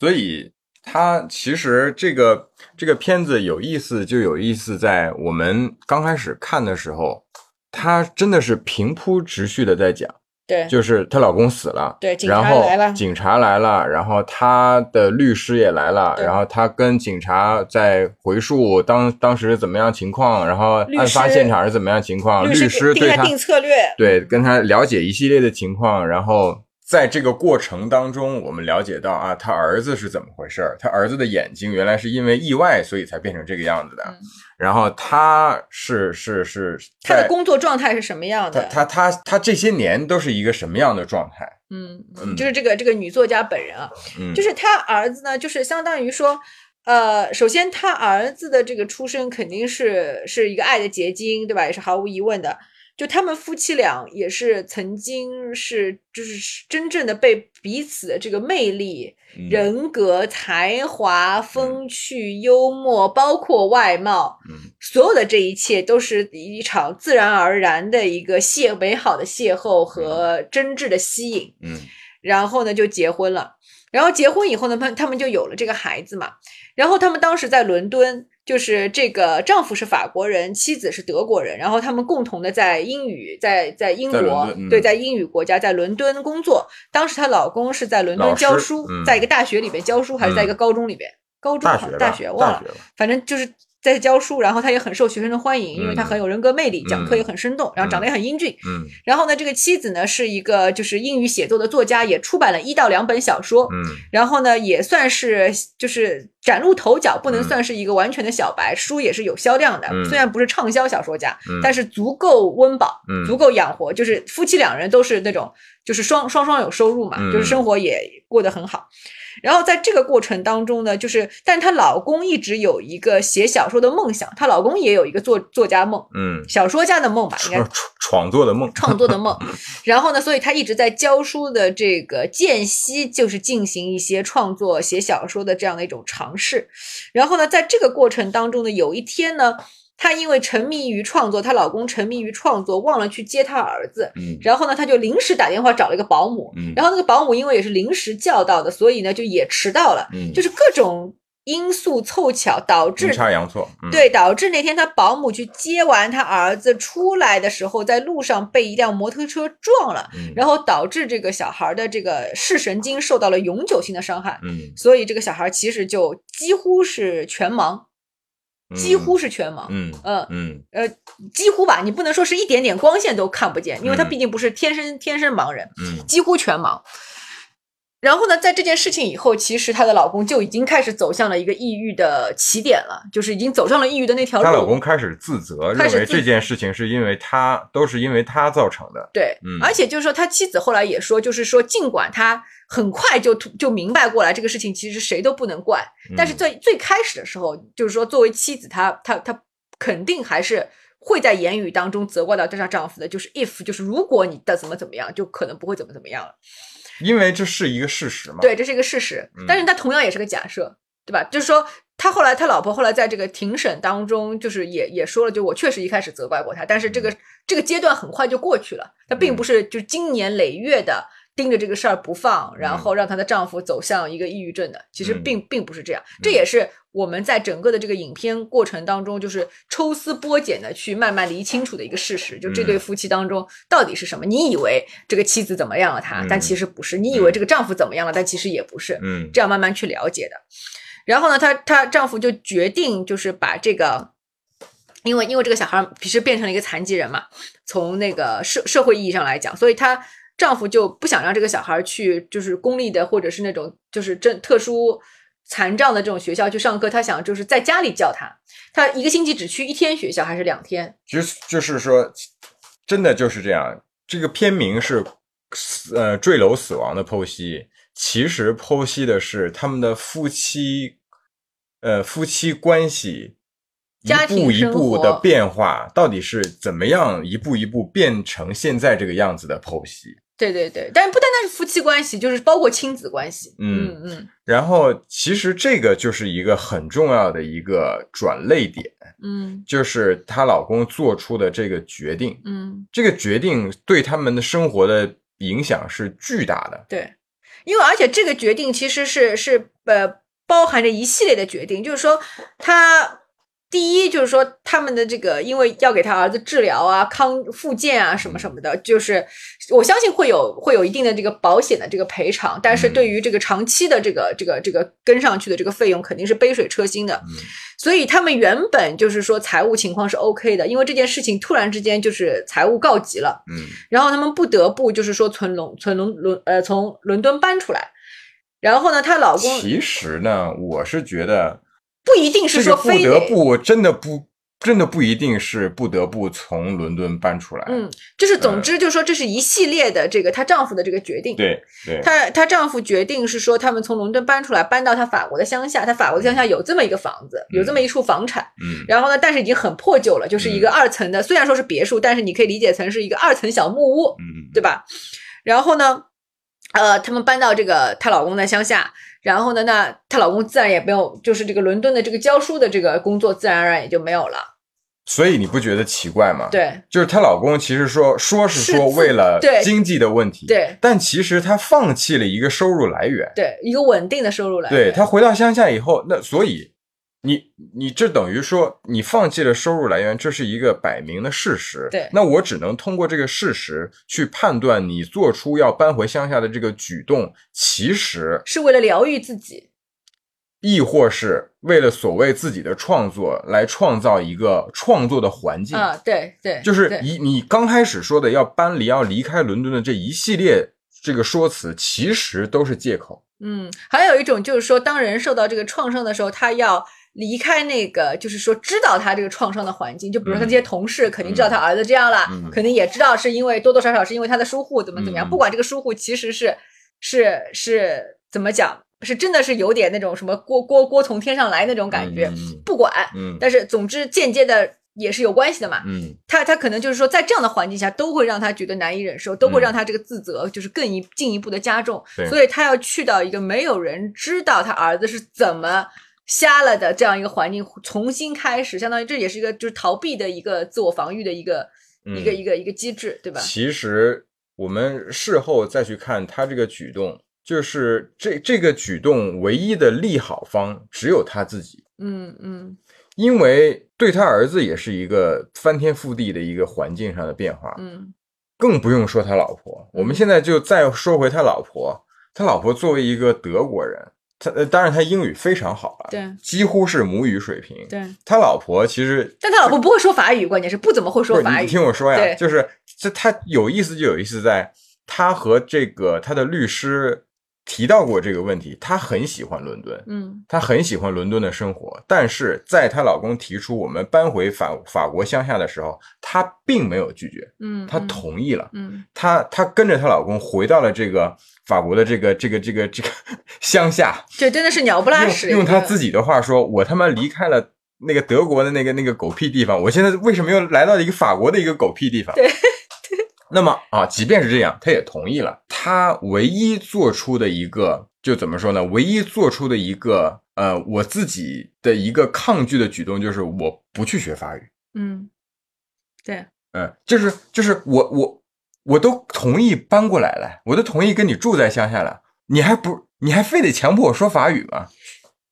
所以他其实这个这个片子有意思，就有意思在我们刚开始看的时候，他真的是平铺直叙的在讲。对，就是她老公死了，对警察然后来了。警察来了，然后她的律师也来了，然后她跟警察在回述当当时怎么样情况，然后案发现场是怎么样情况，律师对她定策略，对跟她了解一系列的情况，然后在这个过程当中，我们了解到啊，他儿子是怎么回事儿，他儿子的眼睛原来是因为意外，所以才变成这个样子的，嗯然后他是是是在他的工作状态是什么样的？他他他这些年都是一个什么样的状态？嗯，嗯就是这个这个女作家本人啊，嗯，就是他儿子呢，就是相当于说，呃，首先他儿子的这个出生肯定是是一个爱的结晶，对吧？也是毫无疑问的。就他们夫妻俩也是曾经是就是真正的被彼此的这个魅力、嗯人格、才华、风趣、幽默，包括外貌，嗯所有的这一切都是一场自然而然的一个邂美好的邂逅和真挚的吸引。嗯然后呢就结婚了。然后结婚以后呢，他他们就有了这个孩子嘛。然后他们当时在伦敦，就是这个丈夫是法国人，妻子是德国人，然后他们共同的在英语，在在英国，嗯对，在英语国家，在伦敦工作。当时她老公是在伦敦教书，嗯在一个大学里边教书，还是在一个高中里边？高中好大学大学忘了，反正就是在教书。然后他也很受学生的欢迎，因为他嗯很有人格魅力，讲课嗯也很生动，然后长得也很英俊。嗯然后呢，这个妻子呢是一个就是英语写作的作家，也出版了一到两本小说。嗯然后呢，也算是就是崭露头角，不能嗯算是一个完全的小白，书也是有销量的。嗯虽然不是畅销小说家，嗯但是足够温饱，嗯足够养活。就是夫妻两人都是那种，就是双双双有收入嘛，嗯就是生活也过得很好。然后在这个过程当中呢，就是，但她老公一直有一个写小说的梦想，她老公也有一个作作家梦，嗯，小说家的梦吧，应该创创作的梦，创作的梦。然后呢，所以她一直在教书的这个间隙，就是进行一些创作、写小说的这样的一种尝试。然后呢，在这个过程当中呢，有一天呢，她因为沉迷于创作，她老公沉迷于创作，忘了去接她儿子。嗯然后呢，她就临时打电话找了一个保姆。嗯然后那个保姆因为也是临时叫到的，所以呢就也迟到了。嗯，就是各种因素凑巧导致阴差阳错，嗯，对，导致那天她保姆去接完她儿子出来的时候，在路上被一辆摩托车撞了，嗯，然后导致这个小孩的这个视神经受到了永久性的伤害，嗯所以这个小孩其实就几乎是全盲，嗯几乎是全盲。嗯嗯嗯呃，几乎吧，你不能说是一点点光线都看不见，因为他嗯毕竟不是天生天生盲人，嗯几乎全盲。然后呢，在这件事情以后，其实她的老公就已经开始走向了一个抑郁的起点了，就是已经走上了抑郁的那条路。她老公开始自责，认为这件事情是因为她都是因为她造成的，对，嗯而且就是说，他妻子后来也说，就是说，尽管他很快就突就明白过来，这个事情其实谁都不能怪，但是嗯在最开始的时候，就是说，作为妻子，她她她肯定还是会在言语当中责怪到她丈夫的，就是 if，就是如果你的怎么怎么样，就可能不会怎么怎么样了。因为这是一个事实嘛。对，这是一个事实，但是它同样也是个假设，对吧？就是说，他后来他老婆后来在这个庭审当中，就是也也说了，就我确实一开始责怪过他，但是这个这个阶段很快就过去了，他并不是就经年累月的。盯着这个事儿不放，然后让她的丈夫走向一个抑郁症的，其实并并不是这样。这也是我们在整个的这个影片过程当中，就是抽丝剥茧的去慢慢理清楚的一个事实。就这对夫妻当中到底是什么？你以为这个妻子怎么样了他，但其实不是；你以为这个丈夫怎么样了，但其实也不是。嗯，这样慢慢去了解的。然后呢，她她丈夫就决定就是把这个，因为因为这个小孩其实变成了一个残疾人嘛，从那个社社会意义上来讲，所以她。丈夫就不想让这个小孩去，就是公立的或者是那种就是真特殊残障的这种学校去上课。他想就是在家里教他，他一个星期只去一天学校还是两天？就是就是说，真的就是这样。这个片名是呃坠楼死亡的剖析，其实剖析的是他们的夫妻呃夫妻关系。一步一步的变化，到底是怎么样一步一步变成现在这个样子的剖析？对对对，但不单单是夫妻关系，就是包括亲子关系。嗯嗯。然后，其实这个就是一个很重要的一个转泪点。嗯，就是她老公做出的这个决定。嗯，这个决定对他们的生活的影响是巨大的。对，因为而且这个决定其实是是呃包含着一系列的决定，就是说他。第一就是说，他们的这个，因为要给他儿子治疗啊、康复健啊什么什么的，就是我相信会有会有一定的这个保险的这个赔偿，但是对于这个长期的这个这个这个跟上去的这个费用，肯定是杯水车薪的。所以他们原本就是说财务情况是 OK 的，因为这件事情突然之间就是财务告急了，嗯，然后他们不得不就是说从伦从伦伦呃从伦敦搬出来，然后呢，她老公其实呢，我是觉得。不一定是说不得不，真的不，真的不一定是不得不从伦敦搬出来。嗯，就是总之就是说，这是一系列的这个她丈夫的这个决定。对对，她她丈夫决定是说，他们从伦敦搬出来，搬到她法国的乡下。她法国的乡下有这么一个房子，有这么一处房产。嗯，然后呢，但是已经很破旧了，就是一个二层的，虽然说是别墅，但是你可以理解成是一个二层小木屋。嗯，对吧？然后呢，呃，他们搬到这个她老公的乡下。然后呢？那她老公自然也没有，就是这个伦敦的这个教书的这个工作，自然而然也就没有了。所以你不觉得奇怪吗？对，就是她老公其实说说是说为了经济的问题，对，但其实他放弃了一个收入来源，对，一个稳定的收入来源。对他回到乡下以后，那所以。你你这等于说你放弃了收入来源，这是一个摆明的事实。对，那我只能通过这个事实去判断你做出要搬回乡下的这个举动，其实是为了疗愈自己，亦或是为了所谓自己的创作来创造一个创作的环境啊？对对，就是你你刚开始说的要搬离要离开伦敦的这一系列这个说辞，其实都是借口。嗯，还有一种就是说，当人受到这个创伤的时候，他要。离开那个，就是说知道他这个创伤的环境，就比如说他这些同事肯定知道他儿子这样了，肯定也知道是因为多多少少是因为他的疏忽怎么怎么样。不管这个疏忽其实是是是怎么讲，是真的是有点那种什么锅锅锅从天上来那种感觉。不管，但是总之间接的也是有关系的嘛。嗯，他他可能就是说在这样的环境下都会让他觉得难以忍受，都会让他这个自责就是更一进一步的加重。所以他要去到一个没有人知道他儿子是怎么。瞎了的这样一个环境，重新开始，相当于这也是一个就是逃避的一个自我防御的一个一个一个一个机制，对吧？其实我们事后再去看他这个举动，就是这这个举动唯一的利好方只有他自己。嗯嗯，因为对他儿子也是一个翻天覆地的一个环境上的变化。嗯，更不用说他老婆。我们现在就再说回他老婆，他老婆作为一个德国人。他呃，当然他英语非常好了，对，几乎是母语水平。对，他老婆其实，但他老婆不会说法语，关键是不怎么会说法语。你听我说呀，就是这他有意思就有意思在，他和这个他的律师。提到过这个问题，他很喜欢伦敦，嗯，他很喜欢伦敦的生活，但是在她老公提出我们搬回法法国乡下的时候，她并没有拒绝，嗯，她同意了，嗯，她她跟着她老公回到了这个法国的这个这个这个这个 乡下，这真的是鸟不拉屎。用他自己的话说，我他妈离开了那个德国的那个那个狗屁地方，我现在为什么又来到一个法国的一个狗屁地方？对。那么啊，即便是这样，他也同意了。他唯一做出的一个，就怎么说呢？唯一做出的一个，呃，我自己的一个抗拒的举动，就是我不去学法语。嗯，对，嗯，就是就是我我我都同意搬过来了，我都同意跟你住在乡下了，你还不你还非得强迫我说法语吗？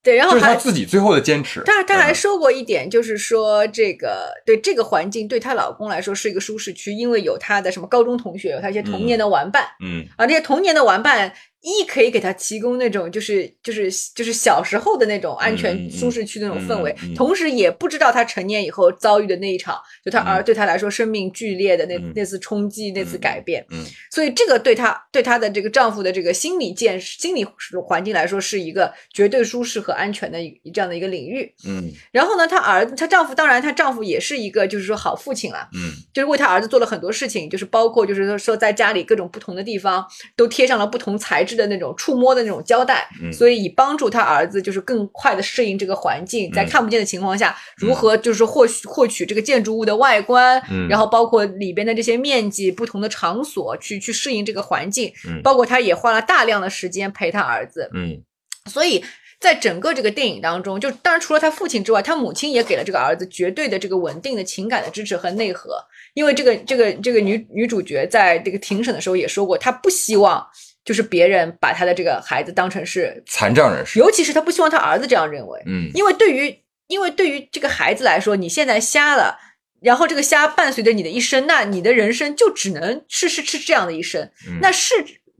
对，然后就是他自己最后的坚持。他他还嗯说过一点，就是说这个对这个环境对她老公来说是一个舒适区，因为有她的什么高中同学，有她一些童年的玩伴、嗯啊，这些童年的玩伴一可以给他提供那种就是就是就是小时候的那种安全舒适区的那种氛围，嗯嗯。同时也不知道他成年以后遭遇的那一场，就他儿、嗯对他来说生命剧烈的那、嗯。那次冲击、那次嗯改变，嗯。所以这个对他对他的这个丈夫的这个心理建心理环境来说是一个绝对舒适和安全的一这样的一个领域。嗯。然后呢，她儿子，她丈夫，当然她丈夫也是一个就是说好父亲了，嗯。就是为他儿子做了很多事情，就是包括就是说说在家里各种不同的地方都贴上了不同材质的那种触摸的那种胶带，嗯。所以以帮助他儿子就是更快的适应这个环境，在嗯。看不见的情况下，如何就是获取获取这个建筑物的外观，嗯。然后包括里边的这些面积、不同的场所去去适应这个环境，嗯。包括他也花了大量的时间陪他儿子，嗯。所以在整个这个电影当中，就当然除了他父亲之外，他母亲也给了这个儿子绝对的这个稳定的情感的支持和内核。因为这个这个这个女女主角在这个庭审的时候也说过，她不希望就是别人把他的这个孩子当成是，残障人士。尤其是他不希望他儿子这样认为，嗯因为对于因为对于这个孩子来说，你现在瞎了。然后这个瞎伴随着你的一生，那你的人生就只能是是是这样的一生。嗯那是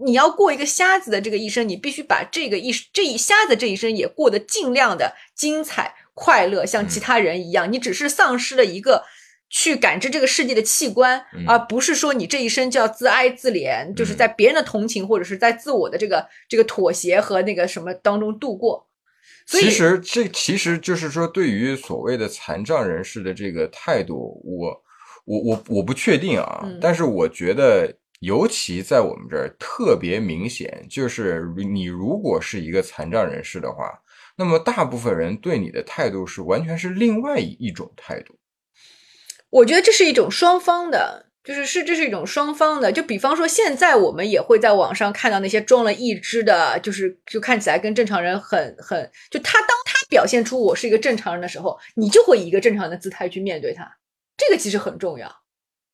你要过一个瞎子的这个一生，你必须把这个一这一瞎子这一生也过得尽量的精彩快乐，像其他人一样。你只是丧失了一个去感知这个世界的器官，嗯而不是说你这一生就要自哀自怜，就是在别人的同情或者是在自我的这个这个妥协和那个什么当中度过。所以其实这其实就是说，对于所谓的残障人士的这个态度，我我我我不确定啊，嗯但是我觉得，尤其在我们这儿特别明显，就是你如果是一个残障人士的话，那么大部分人对你的态度是完全是另外一一种态度。我觉得这是一种双方的，就是是这是一种双方的。就比方说，现在我们也会在网上看到那些装了一只的，就是就看起来跟正常人很很，就他当他表现出我是一个正常人的时候，你就会以一个正常人的姿态去面对他，这个其实很重要。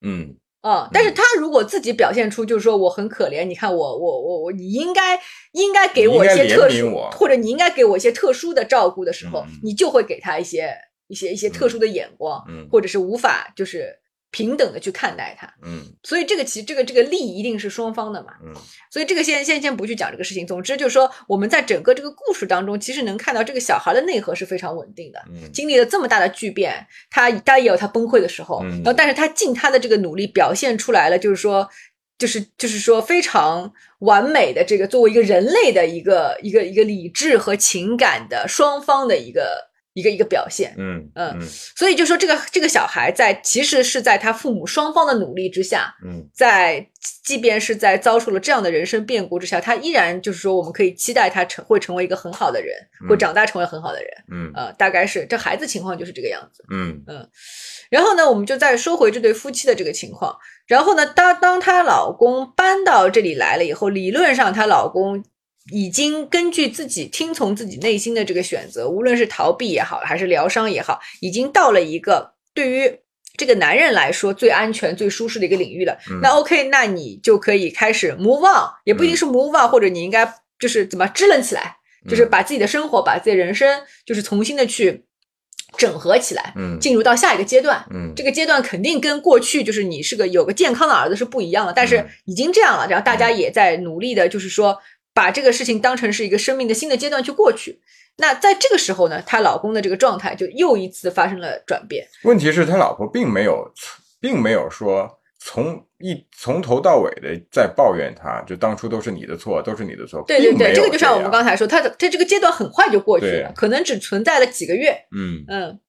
嗯啊、但是他如果自己表现出就是说我很可怜，你看我我我我，你应该应该给我一些特殊或者你应该给我一些特殊的照顾的时候，嗯你就会给他一些一些一些特殊的眼光，嗯或者是无法就是平等的去看待他。嗯所以这个其实这个这个利益一定是双方的嘛。嗯所以这个先先先不去讲这个事情。总之就是说，我们在整个这个故事当中，其实能看到这个小孩的内核是非常稳定的。嗯经历了这么大的巨变，他他也有他崩溃的时候，嗯然后但是他尽他的这个努力表现出来了，就是说，就是就是说非常完美的这个作为一个人类的一个一个一个理智和情感的双方的一个一个一个表现。嗯嗯嗯所以就说这个这个小孩在其实是在他父母双方的努力之下，嗯在即便是在遭受了这样的人生变故之下，他依然就是说我们可以期待他成会成为一个很好的人，嗯会长大成为很好的人。嗯呃，大概是这孩子情况就是这个样子。嗯然后呢，我们就再说回这对夫妻的这个情况。然后呢，当当她老公搬到这里来了以后，理论上她老公已经根据自己听从自己内心的这个选择，无论是逃避也好，还是疗伤也好，已经到了一个对于这个男人来说最安全、最舒适的一个领域了。嗯。那 OK，那你就可以开始 move on，也不一定是 move on，、或者你应该就是怎么支棱起来，就是嗯把自己的生活、把自己的人生，就是重新的去整合起来，嗯。进入到下一个阶段。嗯。这个阶段肯定跟过去就是你是个有个健康的儿子是不一样的，但是嗯。已经这样了，然后大家也在努力的，就是说把这个事情当成是一个生命的新的阶段去过去。那在这个时候呢，她老公的这个状态就又一次发生了转变。问题是，他老婆并没有，并没有说从一从头到尾的在抱怨他，就当初都是你的错，都是你的错。对对对，并没有这个就像我们刚才说，他的他这个阶段很快就过去了，可能只存在了几个月。嗯，嗯，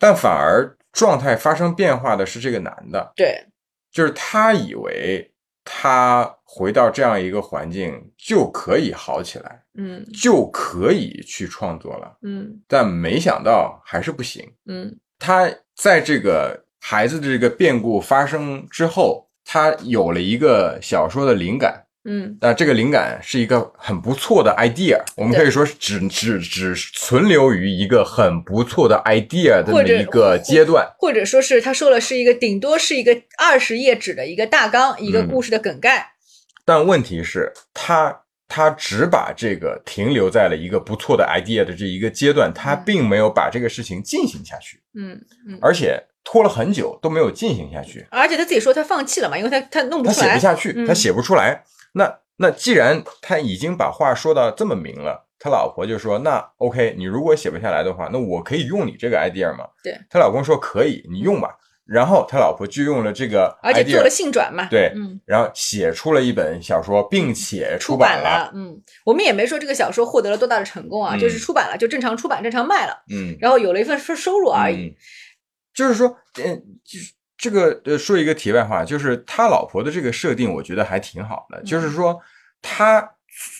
但反而状态发生变化的是这个男的，对，就是他以为他回到这样一个环境就可以好起来，嗯就可以去创作了。嗯但没想到还是不行。嗯他在这个孩子的这个变故发生之后，他有了一个小说的灵感。嗯那这个灵感是一个很不错的 idea，我们可以说只只只存留于一个很不错的 idea 的一个阶段。或者说是他说了是一个顶多是一个二十页纸的一个大纲，一个嗯故事的梗概。但问题是，他他只把这个停留在了一个不错的 idea 的这一个阶段，他嗯并没有把这个事情进行下去，嗯嗯，而且拖了很久都没有进行下去。而且他自己说他放弃了嘛，因为他他弄不出来。写不下去，嗯他写不出来。那那既然他已经把话说到这么明了，他老婆就说：“那 OK，你如果写不下来的话，那我可以用你这个 idea 吗？”对，他老公说可以，你用吧。然后他老婆就用了这个 idea，而且做了性转嘛。对嗯，然后写出了一本小说，并且出版了。嗯，我们也没说这个小说获得了多大的成功啊，嗯就是出版了，就正常出版，正常卖了，嗯，然后有了一份收收入而已。嗯就是说，嗯，就是这个呃，说一个题外话，就是他老婆的这个设定，我觉得还挺好的。嗯就是说，他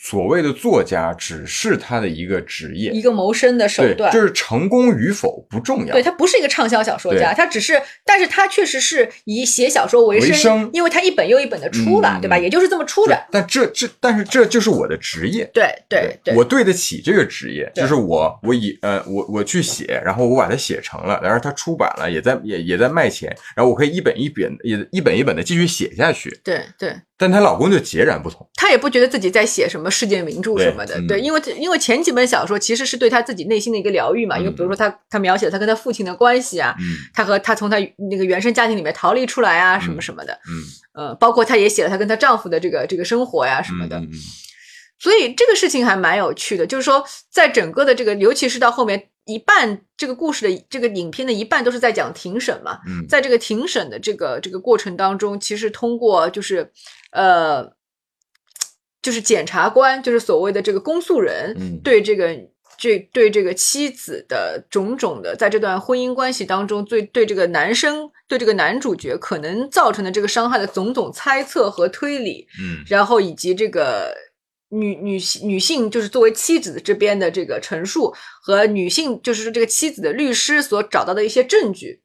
所谓的作家只是他的一个职业，一个谋生的手，段，就是成功与否不重要。对他不是一个畅销小说家，他只是，但是他确实是以写小说为为生因为他一本又一本的出了，嗯对吧？也就是这么出的。但这这，但是这就是我的职业。对对对，我对得起这个职业，就是我我以呃我我去写，然后我把它写成了，然后它出版了，也在也也在卖钱，然后我可以一本一本也一本一本的继续写下去。对对，但她老公就截然不同，她也不觉得自己在写什么世界名著什么的，嗯对，因为因为前几本小说其实是对她自己内心的一个疗愈嘛，因为比如说她她描写了他跟她父亲的关系啊，嗯。他和她从她那个原生家庭里面逃离出来啊，什么什么的，嗯。呃，包括她也写了她跟她丈夫的这个这个生活呀什么的，所以这个事情还蛮有趣的，就是说在整个的这个，尤其是到后面一半这个故事的这个影片的一半都是在讲庭审嘛，嗯。在这个庭审的这个这个过程当中，其实通过就是呃，就是检察官，就是所谓的这个公诉人，嗯。对这个这对这个妻子的种种的，在这段婚姻关系当中，对对这个男生对这个男主角可能造成的这个伤害的种种猜测和推理，嗯。然后以及这个女女性女性就是作为妻子这边的这个陈述和女性就是说这个妻子的律师所找到的一些证据，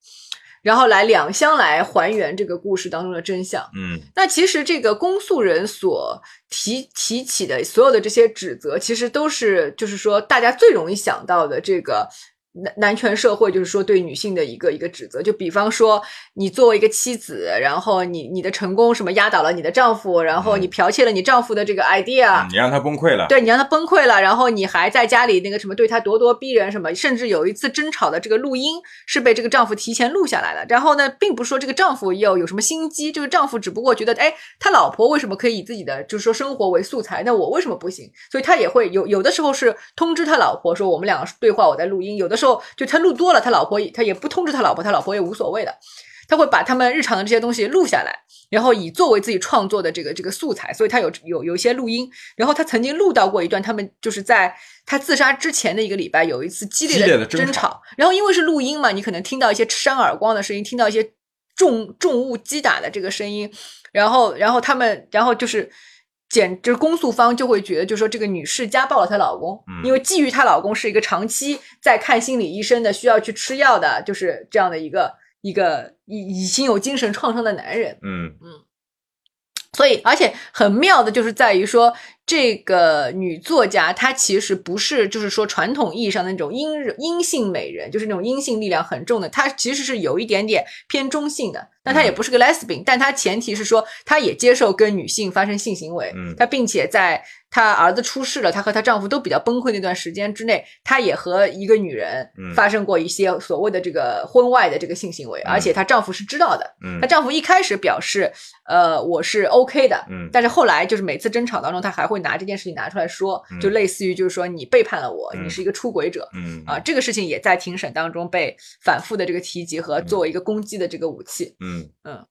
然后来两相来还原这个故事当中的真相。嗯那其实这个公诉人所提提起的所有的这些指责，其实都是就是说大家最容易想到的这个。男男权社会就是说对女性的一个一个指责，就比方说你作为一个妻子，然后你你的成功什么压倒了你的丈夫，然后你剽窃了你丈夫的这个 idea，、嗯你让他崩溃了，对你让他崩溃了，然后你还在家里那个什么对他咄咄逼人什么，甚至有一次争吵的这个录音是被这个丈夫提前录下来了。然后呢，并不是说这个丈夫又有什么心机，这个丈夫只不过觉得，哎，他老婆为什么可以以自己的就是说生活为素材，那我为什么不行？所以他也会有有的时候是通知他老婆说我们两个对话我在录音，有的时候就他录多了，他老婆他也不通知他老婆，他老婆也无所谓的。他会把他们日常的这些东西录下来，然后以作为自己创作的这个这个素材，所以他有有有一些录音，然后他曾经录到过一段，他们就是在他自杀之前的一个礼拜有一次激烈的争争吵然后因为是录音嘛，你可能听到一些扇耳光的声音，听到一些重重物击打的这个声音，然后然后他们然后就是。简就是公诉方就会觉得，就是说这个女士家暴了她老公，嗯因为基于她老公是一个长期在看心理医生的，需要去吃药的，就是这样的一个一个已已经有精神创伤的男人。嗯嗯所以，而且很妙的就是在于说，这个女作家她其实不是就是说传统意义上的那种阴阴性美人，就是那种阴性力量很重的，她其实是有一点点偏中性的。但她也不是个 lesbian，、但她前提是说，她也接受跟女性发生性行为，嗯。她并且在她儿子出事了，她和她丈夫都比较崩溃那段时间之内，她也和一个女人嗯。发生过一些所谓的这个婚外的这个性行为，而且她丈夫是知道的。嗯。她丈夫一开始表示，呃，我是 OK 的，嗯。但是后来就是每次争吵当中，她还会拿这件事情拿出来说，嗯就类似于就是说你背叛了我，嗯你是一个出轨者。嗯啊，这个事情也在庭审当中被反复的这个提及和作为一个攻击的这个武器。嗯嗯，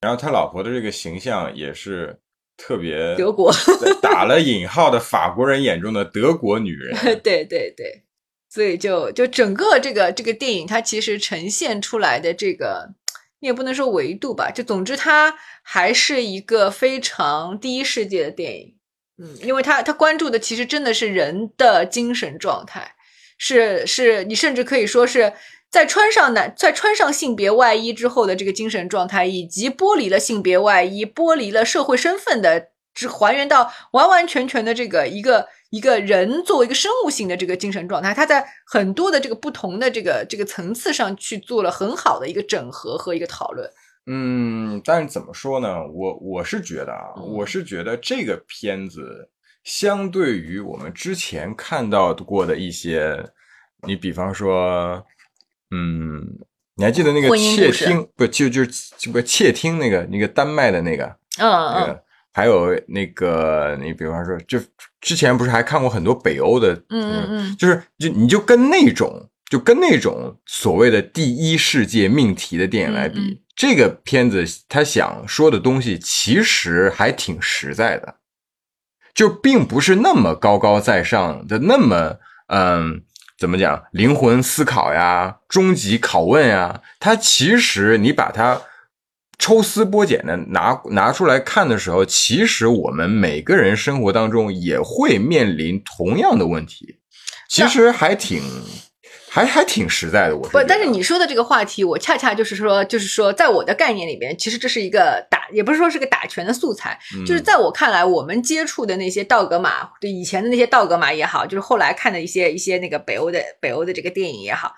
然后他老婆的这个形象也是特别德国，打了引号的法国人眼中的德国女人，对对对，所以就就整个这个这个电影，它其实呈现出来的这个你也不能说维度吧，就总之它还是一个非常第一世界的电影。嗯，因为他他关注的其实真的是人的精神状态，是是，你甚至可以说是在穿上男在穿上性别外衣之后的这个精神状态，以及剥离了性别外衣、剥离了社会身份的，只还原到完完全全的这个一个一个人作为一个生物性的这个精神状态，他在很多的这个不同的这个这个层次上去做了很好的一个整合和一个讨论。嗯，但是怎么说呢？我我是觉得啊，我是觉得这个片子相对于我们之前看到过的一些，你比方说，嗯，你还记得那个窃听不就就是不窃听那个那个丹麦的那个，嗯那个还有那个你比方说，就之前不是还看过很多北欧的，嗯嗯嗯，就是就你就跟那种就跟那种所谓的第一世界命题的电影来比。这个片子他想说的东西其实还挺实在的，就并不是那么高高在上的，那么嗯，怎么讲灵魂思考呀、终极拷问呀。它其实你把它抽丝剥茧的拿拿出来看的时候，其实我们每个人生活当中也会面临同样的问题，其实还挺。还还挺实在的，我不，但是你说的这个话题，我恰恰就是说，就是说，在我的概念里边，其实这是一个打，也不是说是个打拳的素材，就是在我看来，我们接触的那些道格玛，对以前的那些道格玛也好，就是后来看的一些一些那个北欧的北欧的这个电影也好。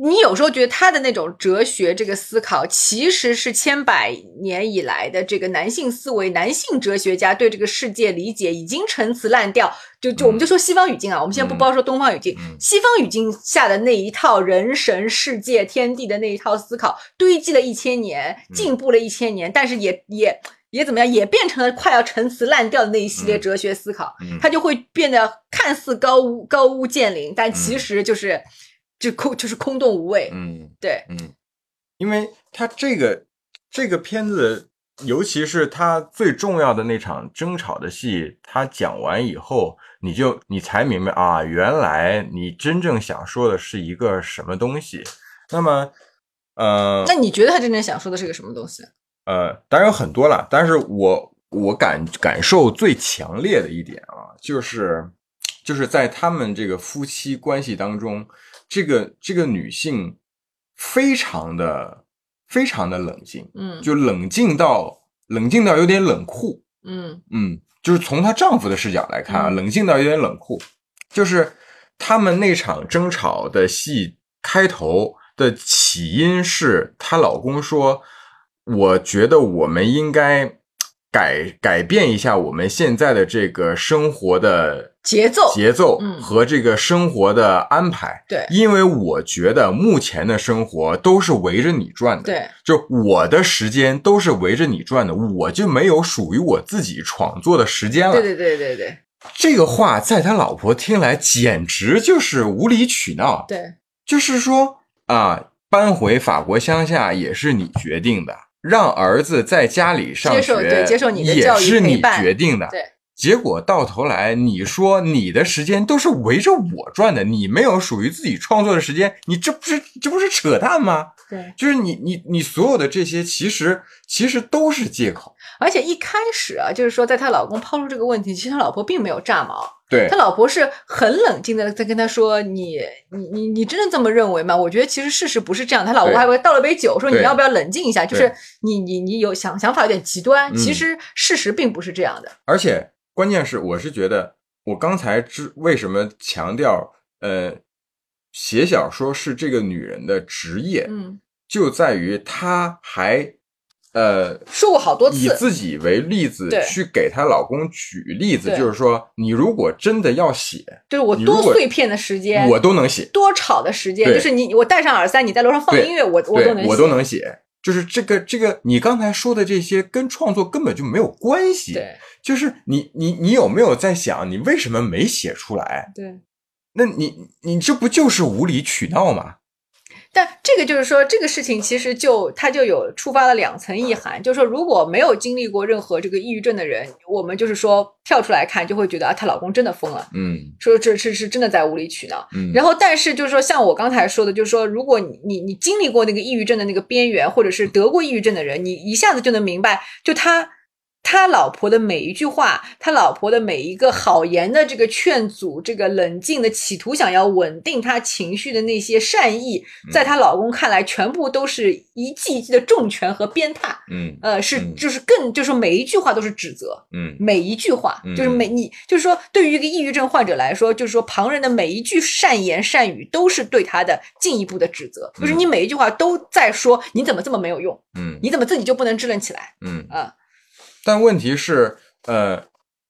你有时候觉得他的那种哲学这个思考，其实是千百年以来的这个男性思维、男性哲学家对这个世界理解已经陈词滥调。就就我们就说西方语境啊，我们先不包说东方语境，西方语境下的那一套人神世界天地的那一套思考，堆积了一千年，进步了一千年，但是也也也怎么样，也变成了快要陈词滥调的那一系列哲学思考，它就会变得看似高屋高屋建瓴，但其实就是。就空就是空洞无味，嗯，对，嗯，因为他这个这个片子，尤其是他最重要的那场争吵的戏，他讲完以后，你就你才明白啊，原来你真正想说的是一个什么东西。那么，呃，那你觉得他真正想说的是个什么东西？呃，当然有很多了，但是我我感感受最强烈的一点啊，就是就是在他们这个夫妻关系当中。这个这个女性非常的非常的冷静，嗯，就冷静到冷静到有点冷酷，嗯嗯，就是从她丈夫的视角来看啊，冷静到有点冷酷。就是他们那场争吵的戏开头的起因是她老公说：“我觉得我们应该改改变一下我们现在的这个生活的。”节奏、节奏和这个生活的安排，对，因为我觉得目前的生活都是围着你转的，对，就我的时间都是围着你转的，我就没有属于我自己创作的时间了。对对对对对，这个话在他老婆听来简直就是无理取闹。对，就是说啊，搬回法国乡下也是你决定的，让儿子在家里上学，接受对接受你的教育也是你决定的，对。结果到头来，你说你的时间都是围着我转的，你没有属于自己创作的时间，你这不是这不是扯淡吗？对，就是你你你所有的这些，其实其实都是借口。而且一开始啊，就是说，在她老公抛出这个问题，其实她老婆并没有炸毛，对她老婆是很冷静的在跟他说：“你你你你真的这么认为吗？”我觉得其实事实不是这样。她老婆还会倒了杯酒，说：“你要不要冷静一下？”就是你你你有想想法有点极端，其实事实并不是这样的，而且。关键是，我是觉得，我刚才之为什么强调，呃，写小说是这个女人的职业，嗯，就在于她还，呃，说过好多次，以自己为例子去给她老公举例子，就是说，你如果真的要写，就是我多碎片的时间，我都能写；多吵的时间，就是你我戴上耳塞，你在楼上放音乐，我我都能，我都能写。就是这个这个，你刚才说的这些跟创作根本就没有关系。对。就是你你你有没有在想，你为什么没写出来？对，那你你这不就是无理取闹吗？但这个就是说，这个事情其实就它就有触发了两层意涵，就是说，如果没有经历过任何这个抑郁症的人，我们就是说跳出来看，就会觉得啊，她老公真的疯了，嗯说这是是真的在无理取闹。嗯，然后，但是就是说，像我刚才说的，就是说，如果你你你经历过那个抑郁症的那个边缘，或者是得过抑郁症的人，你一下子就能明白，就他他老婆的每一句话，他老婆的每一个好言的这个劝阻，这个冷静的企图想要稳定他情绪的那些善意，在她老公看来，全部都是一记一记的重拳和鞭挞。嗯。呃，是嗯。就是更就是每一句话都是指责，嗯。每一句话，嗯。就是每你就是说，对于一个抑郁症患者来说，就是说旁人的每一句善言善语都是对他的进一步的指责，就是你每一句话都在说你怎么这么没有用，嗯。你怎么自己就不能支棱起来？嗯，啊？但问题是，呃，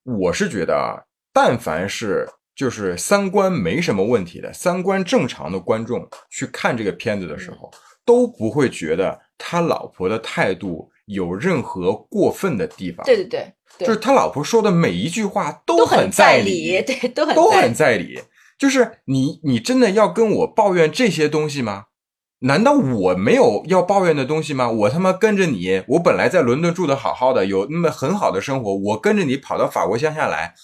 我是觉得啊，但凡是就是三观没什么问题的、三观正常的观众去看这个片子的时候，都不会觉得他老婆的态度有任何过分的地方。对对对对，就是他老婆说的每一句话都很在理，对，都很都很在理。就是你，你真的要跟我抱怨这些东西吗？难道我没有要抱怨的东西吗？我他妈跟着你，我本来在伦敦住的好好的，有那么很好的生活，我跟着你跑到法国乡下来，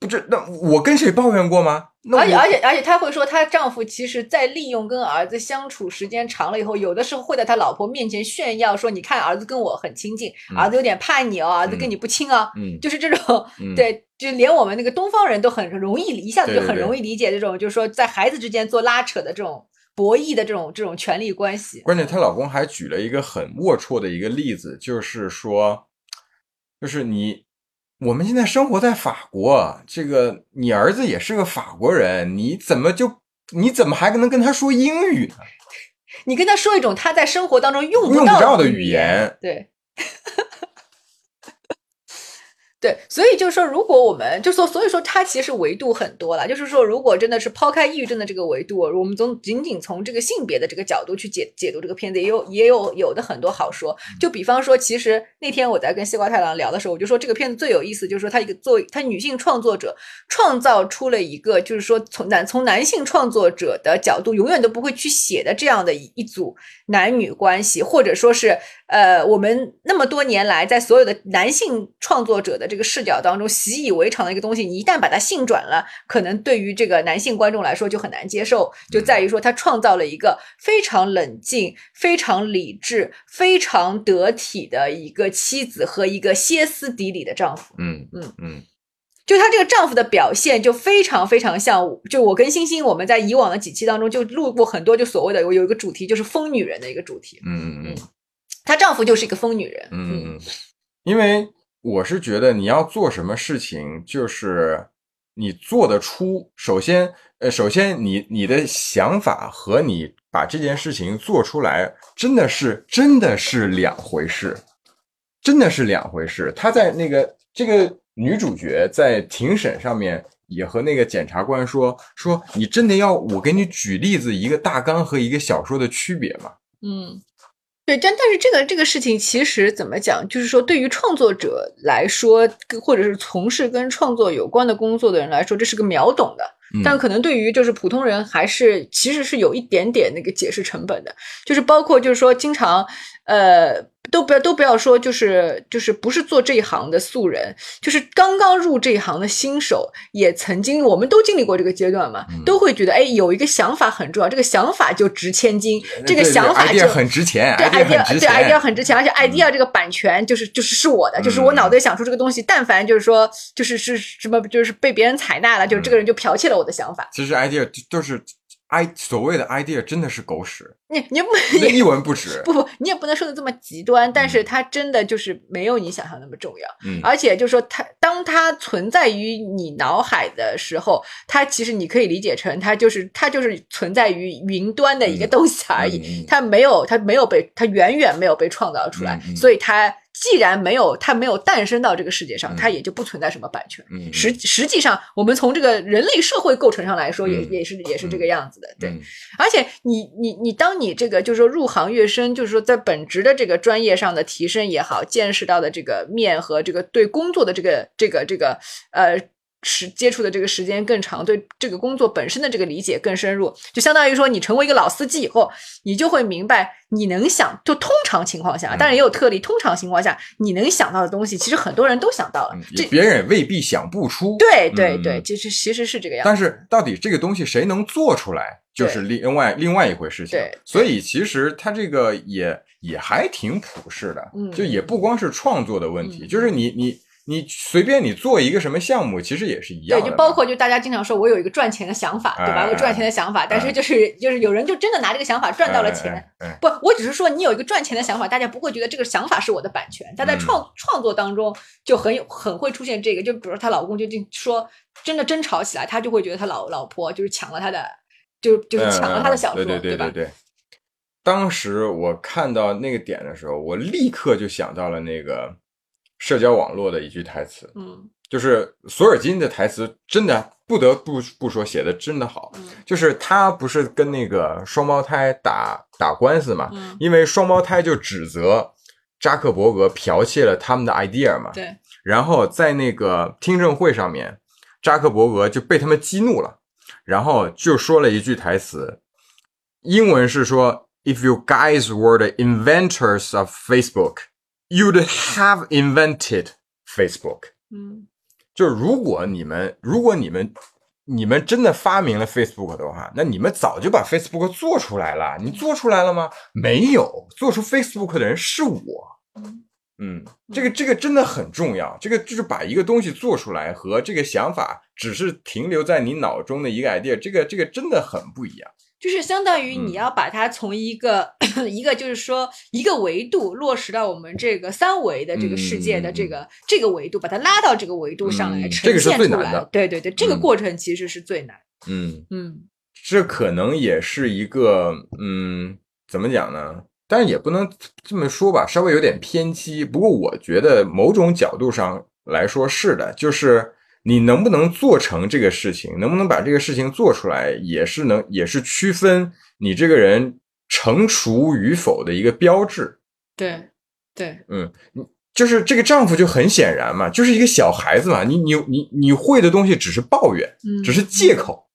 不是？那我跟谁抱怨过吗？而且而且而且，她会说，她丈夫其实在利用跟儿子相处时间长了以后，有的时候会在他老婆面前炫耀说：“你看，儿子跟我很亲近，嗯儿子有点怕你哦，儿子跟你不亲哦。嗯就是这种，嗯 对，就连我们那个东方人都很容易一下子就很容易理解这种，就是说在孩子之间做拉扯的这种博弈的这种这种权力关系。关键她老公还举了一个很龌龊的一个例子，就是说，就是你我们现在生活在法国，这个你儿子也是个法国人，你怎么就你怎么还能跟他说英语呢？你跟他说一种他在生活当中用用不到着的语语言，对。对，所以就是说，如果我们就说，所以说它其实维度很多了。就是说，如果真的是抛开抑郁症的这个维度，我们从仅仅从这个性别的这个角度去解解读这个片子，也有也有有的很多好说。就比方说，其实那天我在跟西瓜太郎聊的时候，我就说这个片子最有意思，就是说她一个作为她女性创作者创造出了一个，就是说从男从男性创作者的角度永远都不会去写的这样的一一组男女关系，或者说是呃，我们那么多年来在所有的男性创作者的这个视角当中习以为常的一个东西，你一旦把它性转了，可能对于这个男性观众来说就很难接受，就在于说他创造了一个非常冷静、非常理智、非常得体的一个妻子和一个歇斯底里的丈夫。嗯嗯嗯。就她这个丈夫的表现就非常非常像，就我跟星星我们在以往的几期当中就录过很多，就所谓的有有一个主题就是疯女人的一个主题，嗯嗯。嗯她丈夫就是一个疯女人，嗯因为我是觉得你要做什么事情，就是你做得出，首先呃，首先你你的想法和你把这件事情做出来，真的是真的是两回事，真的是两回事。她在那个这个女主角在庭审上面也和那个检察官说说，你真的要我给你举例子，一个大纲和一个小说的区别吗？嗯，对，但但是这个这个事情其实怎么讲，就是说对于创作者来说，或者是从事跟创作有关的工作的人来说，这是个秒懂的。嗯但可能对于就是普通人，还是其实是有一点点那个解释成本的，就是包括就是说经常呃都不要都不要说就是就是不是做这一行的素人，就是刚刚入这一行的新手，也曾经我们都经历过这个阶段嘛，嗯都会觉得哎有一个想法很重要，这个想法就值千金，这个想法就很值钱对，idea 对 idea 很值钱，而且 idea 这个版权就是就是是我的，就是我脑袋想出这个东西，但凡就是说就是是什么就是被别人采纳了，就是这个人就剽窃了我的想法。其实 idea 都是 i 所谓的 idea 真的是狗屎，你你不你一文不 值。不不，你也不能说的这么极端，但是它真的就是没有你想象那么重要。嗯而且就是说它，当它存在于你脑海的时候，它其实你可以理解成它就是它就是存在于云端的一个嗯东西而已，嗯嗯它没有它没有被它远远没有被创造出来，所以它既然没有它没有诞生到这个世界上，嗯它也就不存在什么版权。嗯，实实际上，我们从这个人类社会构成上来说，也嗯也是也是这个样子的，对。嗯而且你你你，当你这个就是说入行越深，就是说在本职的这个专业上的提升也好，见识到的这个面和这个对工作的这个这个这个呃时接触的这个时间更长，对这个工作本身的这个理解更深入，就相当于说你成为一个老司机以后，你就会明白你能想，就通常情况下，当然也有特例，通常情况下你能想到的东西，其实很多人都想到了，这别人也未必想不出。对对对，其实其实是这个样。但是到底这个东西谁能做出来，就是另外另外一回事情。对，所以其实它这个也也还挺普世的，就也不光是创作的问题，就是你你。你随便你做一个什么项目，其实也是一样。对，就包括就大家经常说我有一个赚钱的想法，对吧？我赚钱的想法，但是就是就是有人就真的拿这个想法赚到了钱。不，我只是说你有一个赚钱的想法，大家不会觉得这个想法是我的版权。但在创创作当中就很有很会出现这个，就比如说她老公就就说真的争吵起来，他就会觉得他老老婆就是抢了他的，就就是抢了他的小说，对吧？对。当时我看到那个点的时候，我立刻就想到了那个。社交网络的一句台词，嗯，就是索尔金的台词，真的不得不不说写的真的好，就是他不是跟那个双胞胎打打官司嘛，因为双胞胎就指责扎克伯格剽窃了他们的 idea 嘛，对，然后在那个听证会上面，扎克伯格就被他们激怒了，然后就说了一句台词，英文是说，If you guys were the inventors of Facebook。You'd have invented Facebook。嗯，就是如果你们，如果你们，你们真的发明了 Facebook 的话，那你们早就把 Facebook 做出来了。你做出来了吗？没有，做出 Facebook 的人是我。嗯，这个这个真的很重要。这个就是把一个东西做出来和这个想法只是停留在你脑中的一个 idea，这个这个真的很不一样。就是相当于你要把它从一个 一个就是说一个维度落实到我们这个三维的这个世界的这个这个维度，把它拉到这个维度上来呈现出来。对对对，这个过程其实是最难。嗯嗯，这可能也是一个嗯，怎么讲呢？但是也不能这么说吧，稍微有点偏激。不过我觉得某种角度上来说是的，就是。你能不能做成这个事情，能不能把这个事情做出来，也是能，也是区分你这个人成熟与否的一个标志。对，对，嗯，就是这个丈夫就很显然嘛，就是一个小孩子嘛，你你你你会的东西只是抱怨，只是借口，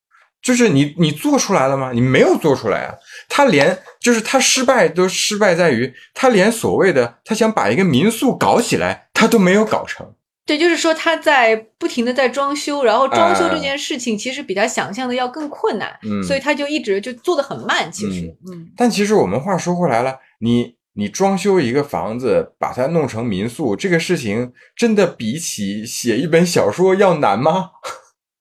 就是你你做出来了吗？你没有做出来啊。他连就是他失败都失败在于他连所谓的他想把一个民宿搞起来，他都没有搞成。对，就是说他在不停的在装修，然后装修这件事情其实比他想象的要更困难，所以他就一直就做的很慢。其实，嗯，但其实我们话说回来了，你你装修一个房子，把它弄成民宿，这个事情真的比起写一本小说要难吗？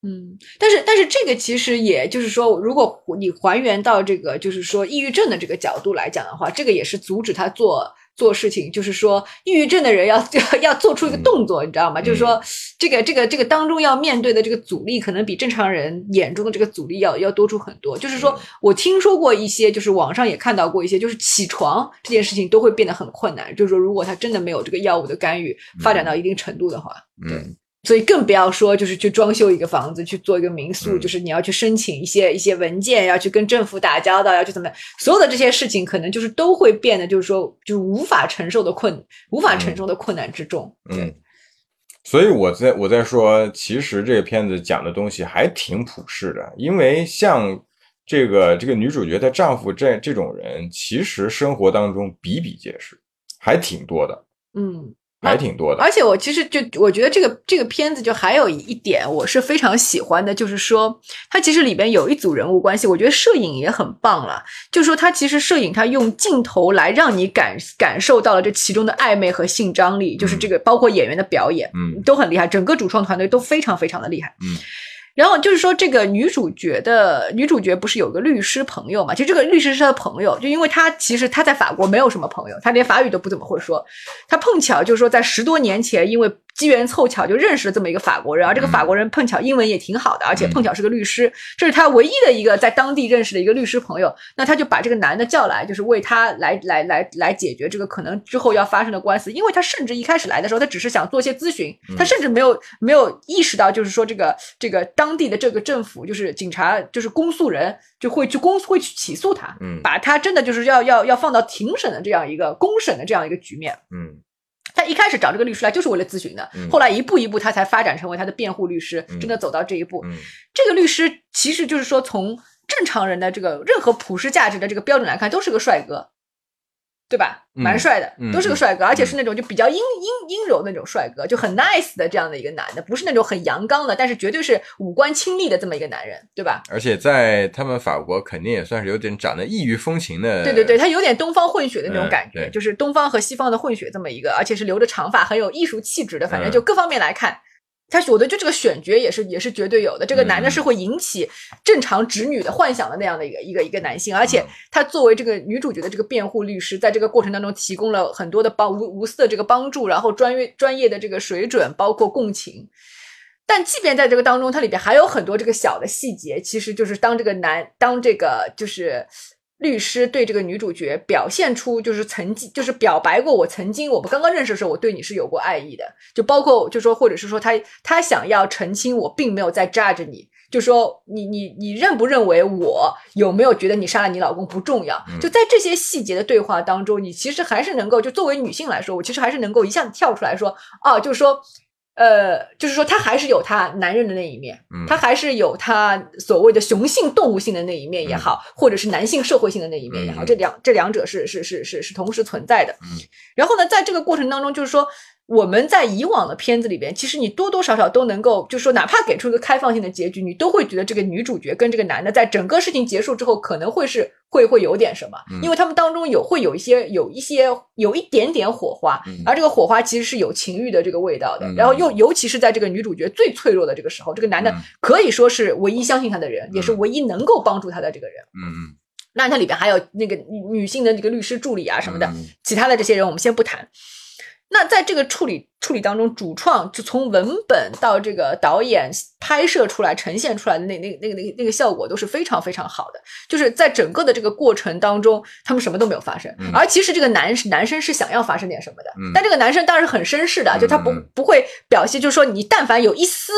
嗯，但是但是这个其实也就是说，如果你还原到这个就是说抑郁症的这个角度来讲的话，这个也是阻止他做。做事情就是说，抑郁症的人要 要要做出一个动作，你知道吗？就是说，这个这个这个当中要面对的这个阻力，可能比正常人眼中的这个阻力要要多出很多。就是说我听说过一些，就是网上也看到过一些，就是起床这件事情都会变得很困难。就是说，如果他真的没有这个药物的干预，发展到一定程度的话，对。所以更不要说，就是去装修一个房子，去做一个民宿，就是你要去申请一些一些文件，要去跟政府打交道，要去怎么样，所有的这些事情，可能就是都会变得，就是说，就是无法承受的困，无法承受的困难之重。嗯，所以我在我在说，其实这个片子讲的东西还挺普世的，因为像这个这个女主角的丈夫这这种人，其实生活当中比比皆是，还挺多的。嗯。还挺多的，而且我其实就我觉得这个这个片子就还有一点我是非常喜欢的，就是说它其实里边有一组人物关系，我觉得摄影也很棒了。就是说它其实摄影它用镜头来让你感感受到了这其中的暧昧和性张力，就是这个包括演员的表演，嗯，都很厉害，整个主创团队都非常非常的厉害，嗯。然后就是说，这个女主角的女主角不是有个律师朋友嘛？其实这个律师是她的朋友，就因为她其实她在法国没有什么朋友，她连法语都不怎么会说。她碰巧就是说，在十多年前，因为机缘凑巧就认识了这么一个法国人，而这个法国人碰巧英文也挺好的，而且碰巧是个律师，这是他唯一的一个在当地认识的一个律师朋友。那他就把这个男的叫来，就是为他来来来来解决这个可能之后要发生的官司。因为他甚至一开始来的时候，他只是想做些咨询，他甚至没有没有意识到，就是说这个这个当地的这个政府，就是警察，就是公诉人就会去公会去起诉他，把他真的就是要要要放到庭审的这样一个公审的这样一个局面，嗯。他一开始找这个律师来就是为了咨询的，嗯。后来一步一步他才发展成为他的辩护律师，嗯。真的走到这一步。嗯。这个律师其实就是说，从正常人的这个任何普世价值的这个标准来看，都是个帅哥，对吧？嗯蛮帅的，嗯都是个帅哥，而且是那种就比较阴阴阴柔那种帅哥，就很 nice 的这样的一个男的，不是那种很阳刚的，但是绝对是五官清丽的这么一个男人，对吧？而且在他们法国肯定也算是有点长得异域风情的，对对对，他有点东方混血的那种嗯感觉，对就是东方和西方的混血这么一个，而且是留着长发，很有艺术气质的。反正嗯就各方面来看，他我觉得就这个选角也是也是绝对有的。这个男的嗯是会引起正常直女的幻想的那样的一个一个一个男性，而且嗯他作为这个女主角的这个辩护律师，在这个过程当中提供了很多的帮无无私的这个帮助，然后专业专业的这个水准，包括共情。但即便在这个当中，它里边还有很多这个小的细节，其实就是当这个男，当这个就是律师对这个女主角表现出就是曾经就是表白过我曾经我们刚刚认识的时候我对你是有过爱意的，就包括就说或者是说他他想要澄清我并没有在 judge 你，就说你你你认不认为我有没有觉得你杀了你老公不重要，嗯就在这些细节的对话当中，你其实还是能够就作为女性来说，我其实还是能够一下子跳出来说，哦，就是说。呃，就是说，他还是有他男人的那一面，嗯他还是有他所谓的雄性动物性的那一面也好，或者是男性社会性的那一面也好，嗯这两这两者是是是是是同时存在的。嗯然后呢，在这个过程当中，就是说我们在以往的片子里边，其实你多多少少都能够，就是说哪怕给出一个开放性的结局，你都会觉得这个女主角跟这个男的在整个事情结束之后，可能会是会会有点什么，嗯因为他们当中有会有一些有一些有一点点火花，嗯而这个火花其实是有情欲的这个味道的。嗯然后又尤其是在这个女主角最脆弱的这个时候，这个男的嗯可以说是唯一相信她的人，也是唯一能够帮助她的这个人。嗯嗯那它里边还有那个女女性的这个律师助理啊什么的，嗯其他的这些人我们先不谈。那在这个处理处理当中，主创就从文本到这个导演拍摄出来、呈现出来的那那那个那个那个效果都是非常非常好的。就是在整个的这个过程当中，他们什么都没有发生，嗯而其实这个男男生是想要发生点什么的，嗯但这个男生当然是很绅士的，就他不不会表现，就是说你但凡有一丝。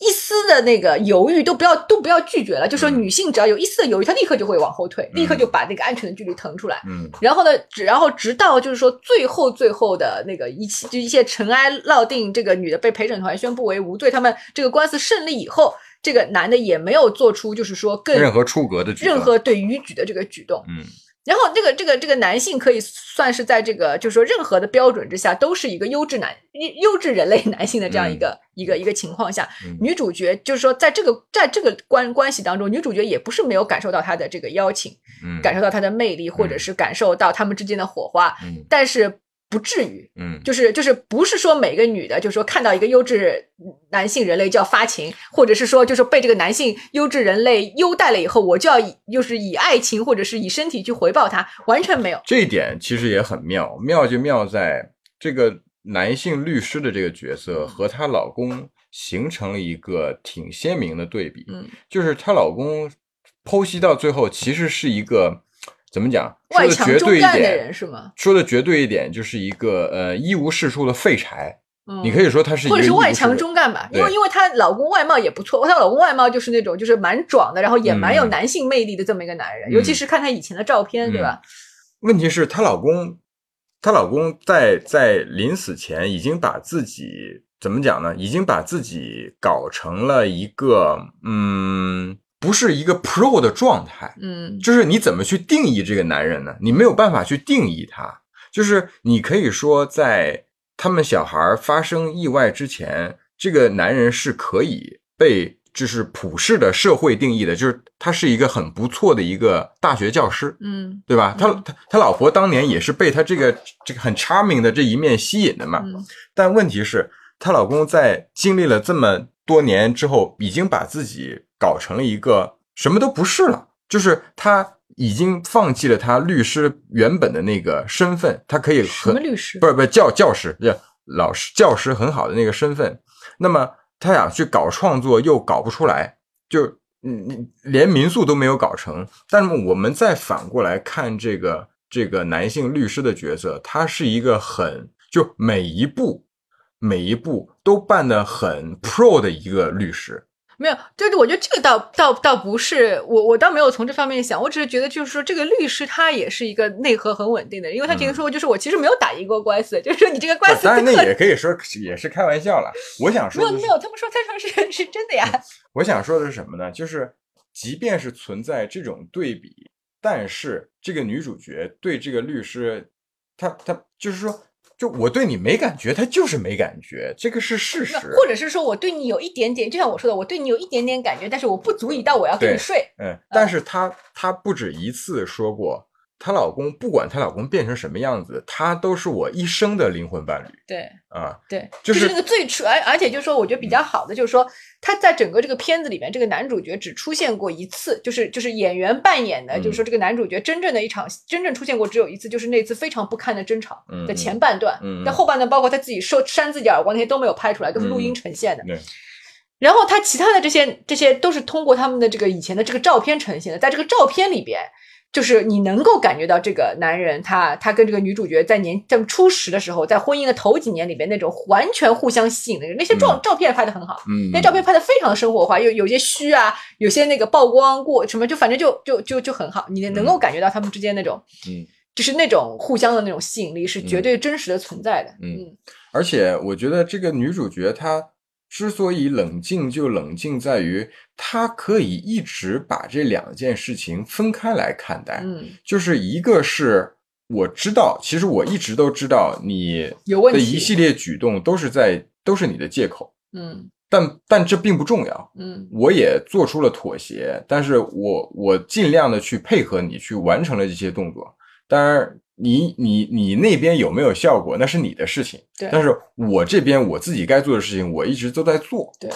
一丝的那个犹豫都不要都不要拒绝了，就说嗯女性只要有一丝的犹豫，她立刻就会往后退，立刻嗯就把那个安全的距离腾出来。嗯然后呢，直然后直到就是说最后最后的那个一切就一切尘埃落定，这个女的被陪审团宣布为无罪，他们这个官司胜利以后，这个男的也没有做出就是说更任何出格的举动，任何对逾矩的这个举动。嗯然后这个这个这个男性可以算是在这个就是说任何的标准之下都是一个优质男优质人类 男性的这样一个、一个一个情况下，嗯。女主角就是说在这个在这个关关系当中，女主角也不是没有感受到他的这个邀请，嗯。感受到他的魅力，或者是感受到他们之间的火花，嗯。但是不至于。嗯就是就是不是说每个女的，就是说看到一个优质男性人类就要发情，或者是说就是被这个男性优质人类优待了以后，我就要以就是以爱情或者是以身体去回报他，完全没有。这一点其实也很妙，妙就妙在这个男性律师的这个角色和她老公形成了一个挺鲜明的对比，嗯，就是她老公剖析到最后其实是一个怎么讲，说外强的绝对一中干的点人，是吗？说的绝对一点就是一个呃一无是处的废柴，嗯，你可以说他是一个或者是外强中干吧，因为因为她老公外貌也不错，她老公外貌就是那种就是蛮壮的，然后也蛮有嗯男性魅力的这么一个男人，嗯尤其是看他以前的照片，对吧？问题是她老公，她老公在在临死前已经把自己怎么讲呢？已经把自己搞成了一个嗯，不是一个 pro 的状态。嗯就是你怎么去定义这个男人呢？你没有办法去定义他。就是你可以说，在他们小孩发生意外之前，这个男人是可以被就是普世的社会定义的，就是他是一个很不错的一个大学教师。嗯对吧？他嗯他他老婆当年也是被他这个这个很 charming 的这一面吸引的嘛。嗯但问题是，她老公在经历了这么多年之后，已经把自己搞成了一个什么都不是了，就是他已经放弃了他律师原本的那个身份，他可以什和么律师？不是不是教教师，就老师教师很好的那个身份，那么他想去搞创作又搞不出来，就嗯嗯连民宿都没有搞成。但是我们再反过来看这个这个男性律师的角色，他是一个很就每一步每一步都办得很 pro 的一个律师。没有，就是我觉得这个倒倒倒不是我我倒没有从这方面想，我只是觉得就是说这个律师他也是一个内核很稳定的人，因为他曾经说过，就是我其实没有打赢过官司，就是说你这个官司当然那也可以说也是开玩笑了。我想说的是有没有，他们说他说是是真的呀，我想说的是什么呢？就是即便是存在这种对比，但是这个女主角对这个律师，她她就是说，就我对你没感觉，他就是没感觉，这个是事实或者是说我对你有一点点，就像我说的，我对你有一点点感觉，但是我不足以到我要跟你睡。嗯，但是他他不止一次说过，她老公不管她老公变成什么样子，他都是我一生的灵魂伴侣对啊。对，就是那个最初，而而且就是说，我觉得比较好的就是说，他在整个这个片子里面，这个男主角只出现过一次，就是就是演员扮演的，嗯就是说这个男主角真正的一场真正出现过只有一次，就是那次非常不堪的争吵嗯的前半段，嗯嗯但后半段包括他自己受扇自己耳光那些都没有拍出来，都是录音呈现的。对，然后他其他的这些这些都是通过他们的这个以前的这个照片呈现的，在这个照片里边，就是你能够感觉到这个男人他他跟这个女主角在年在初识的时候，在婚姻的头几年里边那种完全互相吸引的人，那些照、照片拍的很好，嗯，那照片拍的非常的生活化，有有些虚啊，有些那个曝光过什么，就反正就就就就很好，你能够感觉到他们之间那种，嗯，就是那种互相的那种吸引力是绝对真实的存在的，嗯。嗯。而且我觉得这个女主角她之所以冷静，就冷静在于他可以一直把这两件事情分开来看待。嗯，就是一个是我知道，其实我一直都知道你的一系列举动都是在都是你的借口，嗯但但这并不重要。嗯我也做出了妥协，但是我我尽量的去配合你去完成了这些动作。当然你，你你那边有没有效果，那是你的事情。对但是我这边我自己该做的事情，我一直都在做。对，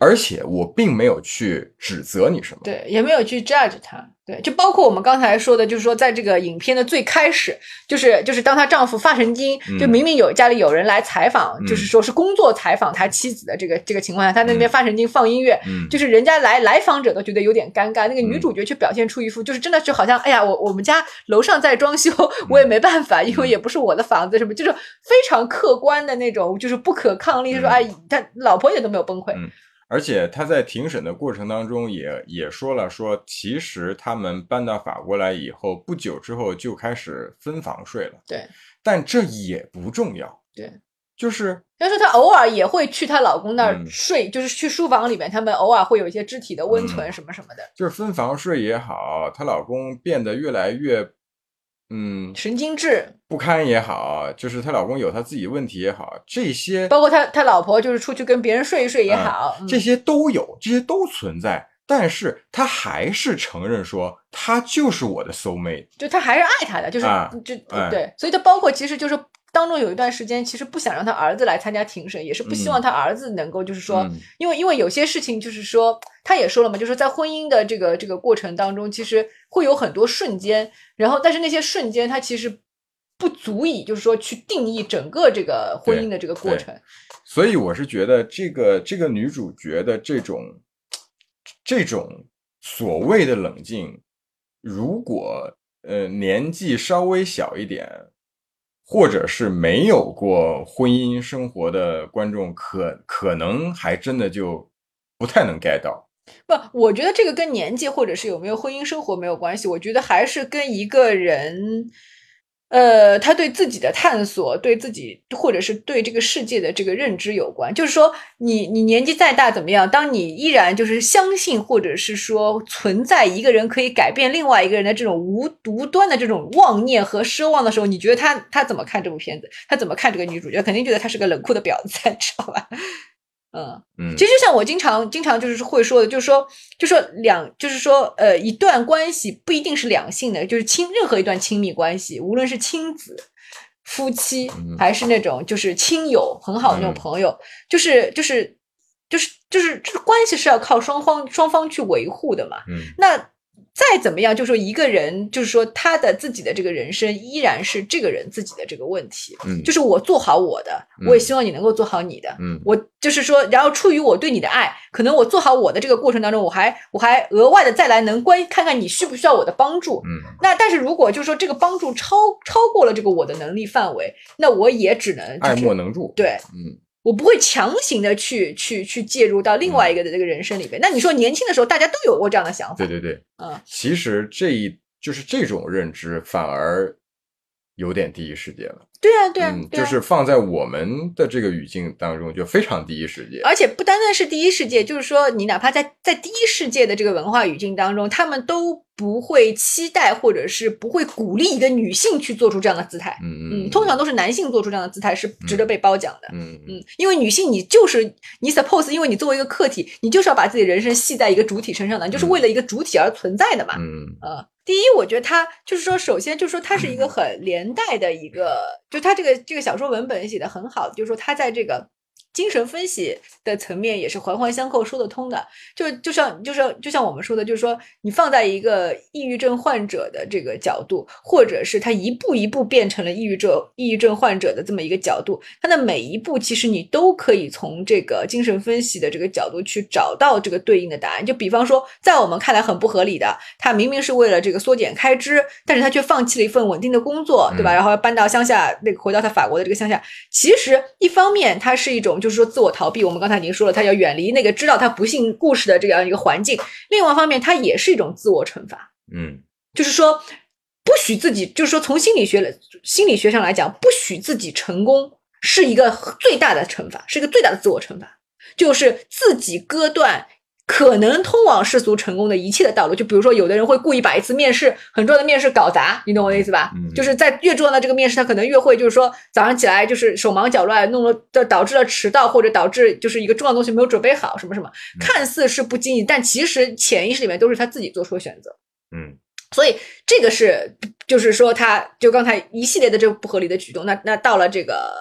而且我并没有去指责你什么。对，也没有去 judge 他。对，就包括我们刚才说的，就是说，在这个影片的最开始，就是就是当她丈夫发神经，就嗯。明明有家里有人来采访，嗯就是说是工作采访他妻子的这个这个情况下，他那边发神经放音乐，嗯，就是人家来来访者都觉得有点尴尬，那个女嗯。主角却表现出一副就是真的就好像，哎呀，我我们家楼上在装修，我也没办法，因为也不是我的房子，什么就是非常客观的那种，就是不可抗力，说嗯。哎，他老婆也都没有崩溃，嗯而且他在庭审的过程当中也也说了，说其实他们搬到法国来以后，不久之后就开始分房睡了。对，但这也不重要。对，就是但是她偶尔也会去她老公那儿嗯睡，就是去书房里面，他们偶尔会有一些肢体的温存嗯什么什么的，就是分房睡也好，她老公变得越来越嗯神经质。不堪也好，就是她老公有她自己问题也好，这些包括他他老婆就是出去跟别人睡一睡也好，嗯这些都有，这些都存在。但是她还是承认说，她就是我的 soul mate。就他还是爱他的，就是、啊就哎对，所以他包括其实就是当中有一段时间，其实不想让他儿子来参加庭审，也是不希望他儿子能够就是说，嗯因为因为有些事情就是说，他也说了嘛，就是说在婚姻的这个这个过程当中，其实会有很多瞬间，然后但是那些瞬间，它其实不足以就是说去定义整个这个婚姻的这个过程。所以我是觉得这个这个女主角的这种这种所谓的冷静，如果呃年纪稍微小一点，或者是没有过婚姻生活的观众，可可能还真的就不太能 get 到。不，我觉得这个跟年纪或者是有没有婚姻生活没有关系，我觉得还是跟一个人，呃，他对自己的探索，对自己或者是对这个世界的这个认知有关。就是说你，你年纪再大怎么样，当你依然就是相信或者是说存在一个人可以改变另外一个人的这种无独端的这种妄念和奢望的时候，你觉得他他怎么看这部片子？他怎么看这个女主角？肯定觉得她是个冷酷的婊子，你知道吧？嗯。嗯其实就像我经常经常就是会说的，就是说，就说两，就是说，呃，一段关系不一定是两性的，就是亲任何一段亲密关系，无论是亲子、夫妻，嗯还是那种就是亲友很好的那种嗯朋友，就是就是就是就是这个关系是要靠双方双方去维护的嘛。嗯那再怎么样，就是说一个人，就是说他的自己的这个人生依然是这个人自己的这个问题，嗯。就是我做好我的，嗯。我也希望你能够做好你的。嗯。我就是说，然后出于我对你的爱，可能我做好我的这个过程当中，我还我还额外的再来能关看看你需不需要我的帮助。嗯。那但是如果就是说这个帮助超超过了这个我的能力范围，那我也只能、就是、爱莫能助。对，嗯我不会强行的去去去介入到另外一个的这个人生里边。那你说年轻的时候大家都有过这样的想法，对对对，嗯，其实这一就是这种认知反而有点第一世界了。对啊，对啊，嗯，对啊就是放在我们的这个语境当中，就非常第一世界。而且不单单是第一世界，就是说，你哪怕在在第一世界的这个文化语境当中，他们都不会期待或者是不会鼓励一个女性去做出这样的姿态。嗯嗯，通常都是男性做出这样的姿态是值得被褒奖的。嗯嗯嗯，因为女性你就是你 suppose，因为你作为一个客体，你就是要把自己人生系在一个主体身上的，你就是为了一个主体而存在的嘛。嗯呃，第一，我觉得它就是说，首先就是说，它是一个很连带的一个，就它这个这个小说文本写的很好，就是说它在这个精神分析的层面也是环环相扣、说得通的。就就像就像就像我们说的，就是说你放在一个抑郁症患者的这个角度，或者是他一步一步变成了抑郁症抑郁症患者的这么一个角度，他的每一步其实你都可以从这个精神分析的这个角度去找到这个对应的答案。就比方说，在我们看来很不合理的，他明明是为了这个缩减开支，但是他却放弃了一份稳定的工作，对吧？嗯然后搬到乡下，那个回到他法国的这个乡下。其实一方面，它是一种就是说自我逃避，我们刚才已经说了，他要远离那个知道他不幸故事的这样一个环境；另外一方面，它也是一种自我惩罚。嗯。就是说，不许自己，就是说从心理学心理学上来讲，不许自己成功是一个最大的惩罚，是一个最大的自我惩罚，就是自己割断可能通往世俗成功的一切的道路。就比如说，有的人会故意把一次面试很重要的面试搞砸，你懂我的意思吧？嗯就是在越重要的这个面试，他可能越会就是说早上起来就是手忙脚乱，弄了导导致了迟到，或者导致就是一个重要的东西没有准备好，什么什么，看似是不经意，但其实潜意识里面都是他自己做出的选择。嗯所以这个是，就是说，他就刚才一系列的这个不合理的举动，那那到了这个，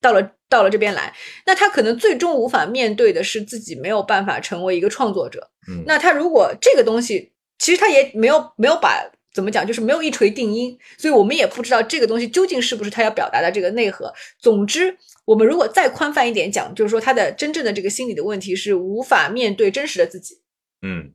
到了到了这边来，那他可能最终无法面对的是自己没有办法成为一个创作者。嗯，那他如果这个东西，其实他也没有没有把怎么讲，就是没有一锤定音，所以我们也不知道这个东西究竟是不是他要表达的这个内核。总之，我们如果再宽泛一点讲，就是说他的真正的这个心理的问题是无法面对真实的自己。嗯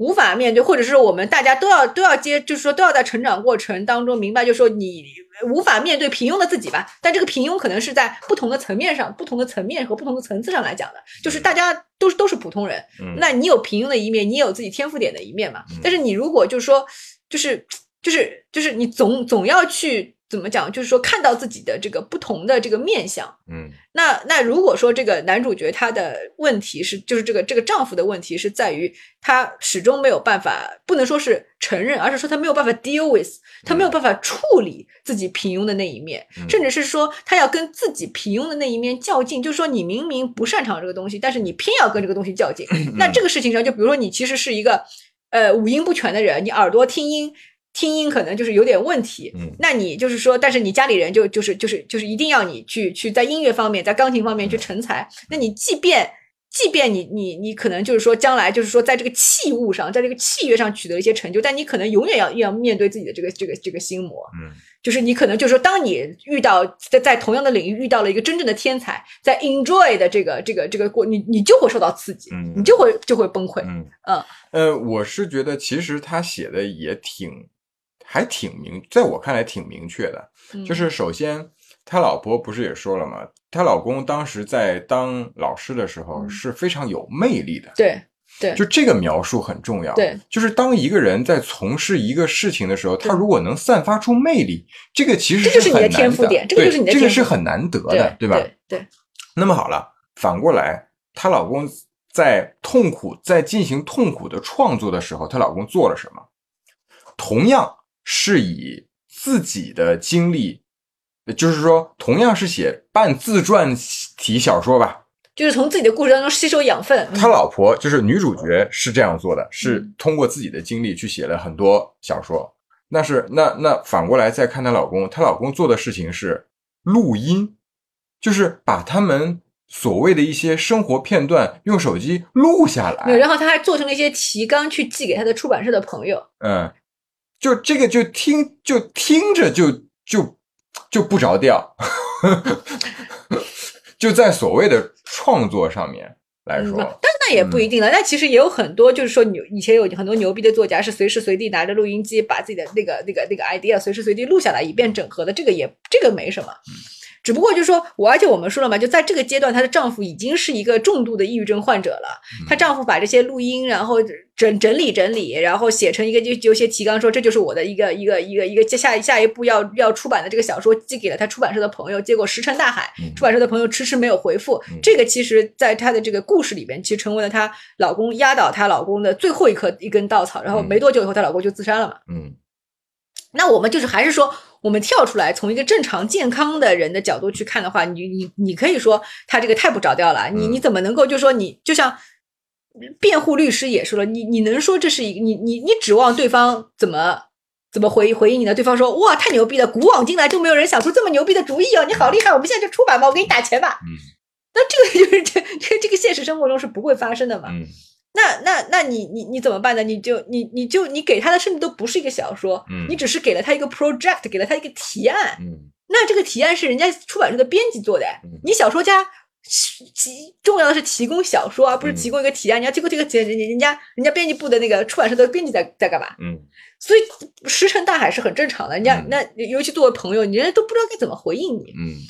无法面对，或者是我们大家都要都要接，就是说都要在成长过程当中明白，就是说你无法面对平庸的自己吧。但这个平庸可能是在不同的层面上、不同的层面和不同的层次上来讲的，就是大家都是都是普通人，嗯，那你有平庸的一面，你也有自己天赋点的一面嘛嗯。但是你如果就是说，就是就是就是你总总要去怎么讲，就是说看到自己的这个不同的这个面相。嗯那那如果说这个男主角他的问题是，就是这个这个丈夫的问题是在于他始终没有办法，不能说是承认，而是说他没有办法 deal with，他没有办法处理自己平庸的那一面，嗯甚至是说他要跟自己平庸的那一面较劲，就是说你明明不擅长这个东西，但是你偏要跟这个东西较劲。那这个事情上，就比如说你其实是一个呃五音不全的人，你耳朵听音。听音可能就是有点问题，嗯。那你就是说，但是你家里人就就是就是就是一定要你去去在音乐方面，在钢琴方面去成才。那你即便即便你你你可能就是说将来就是说在这个器物上，在这个器乐上取得一些成就，但你可能永远要要面对自己的这个这个这个心魔，嗯。就是你可能就是说，当你遇到在在同样的领域遇到了一个真正的天才，在 enjoy 的这个这个这个过，你你就会受到刺激，嗯。你就会就会崩溃。嗯。嗯。呃，我是觉得其实他写的也挺，还挺明，在我看来挺明确的。嗯就是首先，他老婆不是也说了吗？她老公当时在当老师的时候嗯是非常有魅力的。对对就这个描述很重要。对，就是当一个人在从事一个事情的时候，他如果能散发出魅力，这个其实这就是你的很难天赋点这个就是你的对这个是很难得的，吧？对吧对，那么好了，反过来，她老公在痛苦在进行痛苦的创作的时候，她老公做了什么？同样是以自己的经历，就是说，同样是写半自传体小说吧，就是从自己的故事当中吸收养分。嗯他老婆就是女主角是这样做的，是嗯通过自己的经历去写了很多小说。那是那那反过来再看她老公，她老公做的事情是录音，就是把他们所谓的一些生活片段用手机录下对，来。然后他还做成了一些提纲去寄给他的出版社的朋友。嗯，就这个就听就听着就就就不着调，就在所谓的创作上面来嗯，说，但那也不一定了。那其实也有很多，就是说牛以前有很多牛逼的作家是随时随地拿着录音机，把自己的那个那个那个 idea 随时随地录下来，以便整合的。这个也这个没什么。只不过就是说我，而且我们说了嘛，就在这个阶段，她的丈夫已经是一个重度的抑郁症患者了。她丈夫把这些录音，然后整整理整理，然后写成一个就有些提纲，说这就是我的一个一个一个一个接下下一步要要出版的这个小说，寄给了她出版社的朋友，结果石沉大海，出版社的朋友迟迟没有回复。这个其实，在她的这个故事里边，其实成为了她老公压倒她老公的最后一颗一根稻草。然后没多久以后，她老公就自杀了嘛。嗯。那我们就是还是说，我们跳出来，从一个正常健康的人的角度去看的话，你你你可以说他这个太不着调了。你你怎么能够就说你就像辩护律师也说了，你你能说这是一个你你你指望对方怎么怎么回回应你呢？对方说哇太牛逼了，古往今来都没有人想出这么牛逼的主意哦，你好厉害，我们现在就出版吧，我给你打钱吧。嗯，那这个就是这这这个现实生活中是不会发生的嘛。嗯。那那那你你你怎么办呢？你就你你就你给他的甚至都不是一个小说，嗯，你只是给了他一个 project，给了他一个提案，嗯，那这个提案是人家出版社的编辑做的，你小说家提重要的是提供小说，而不是提供一个提案。你要提供这个提案，人人家人家编辑部的那个出版社的编辑在在干嘛？嗯，所以石沉大海是很正常的。人家那尤其作为朋友，你人家都不知道该怎么回应你，嗯。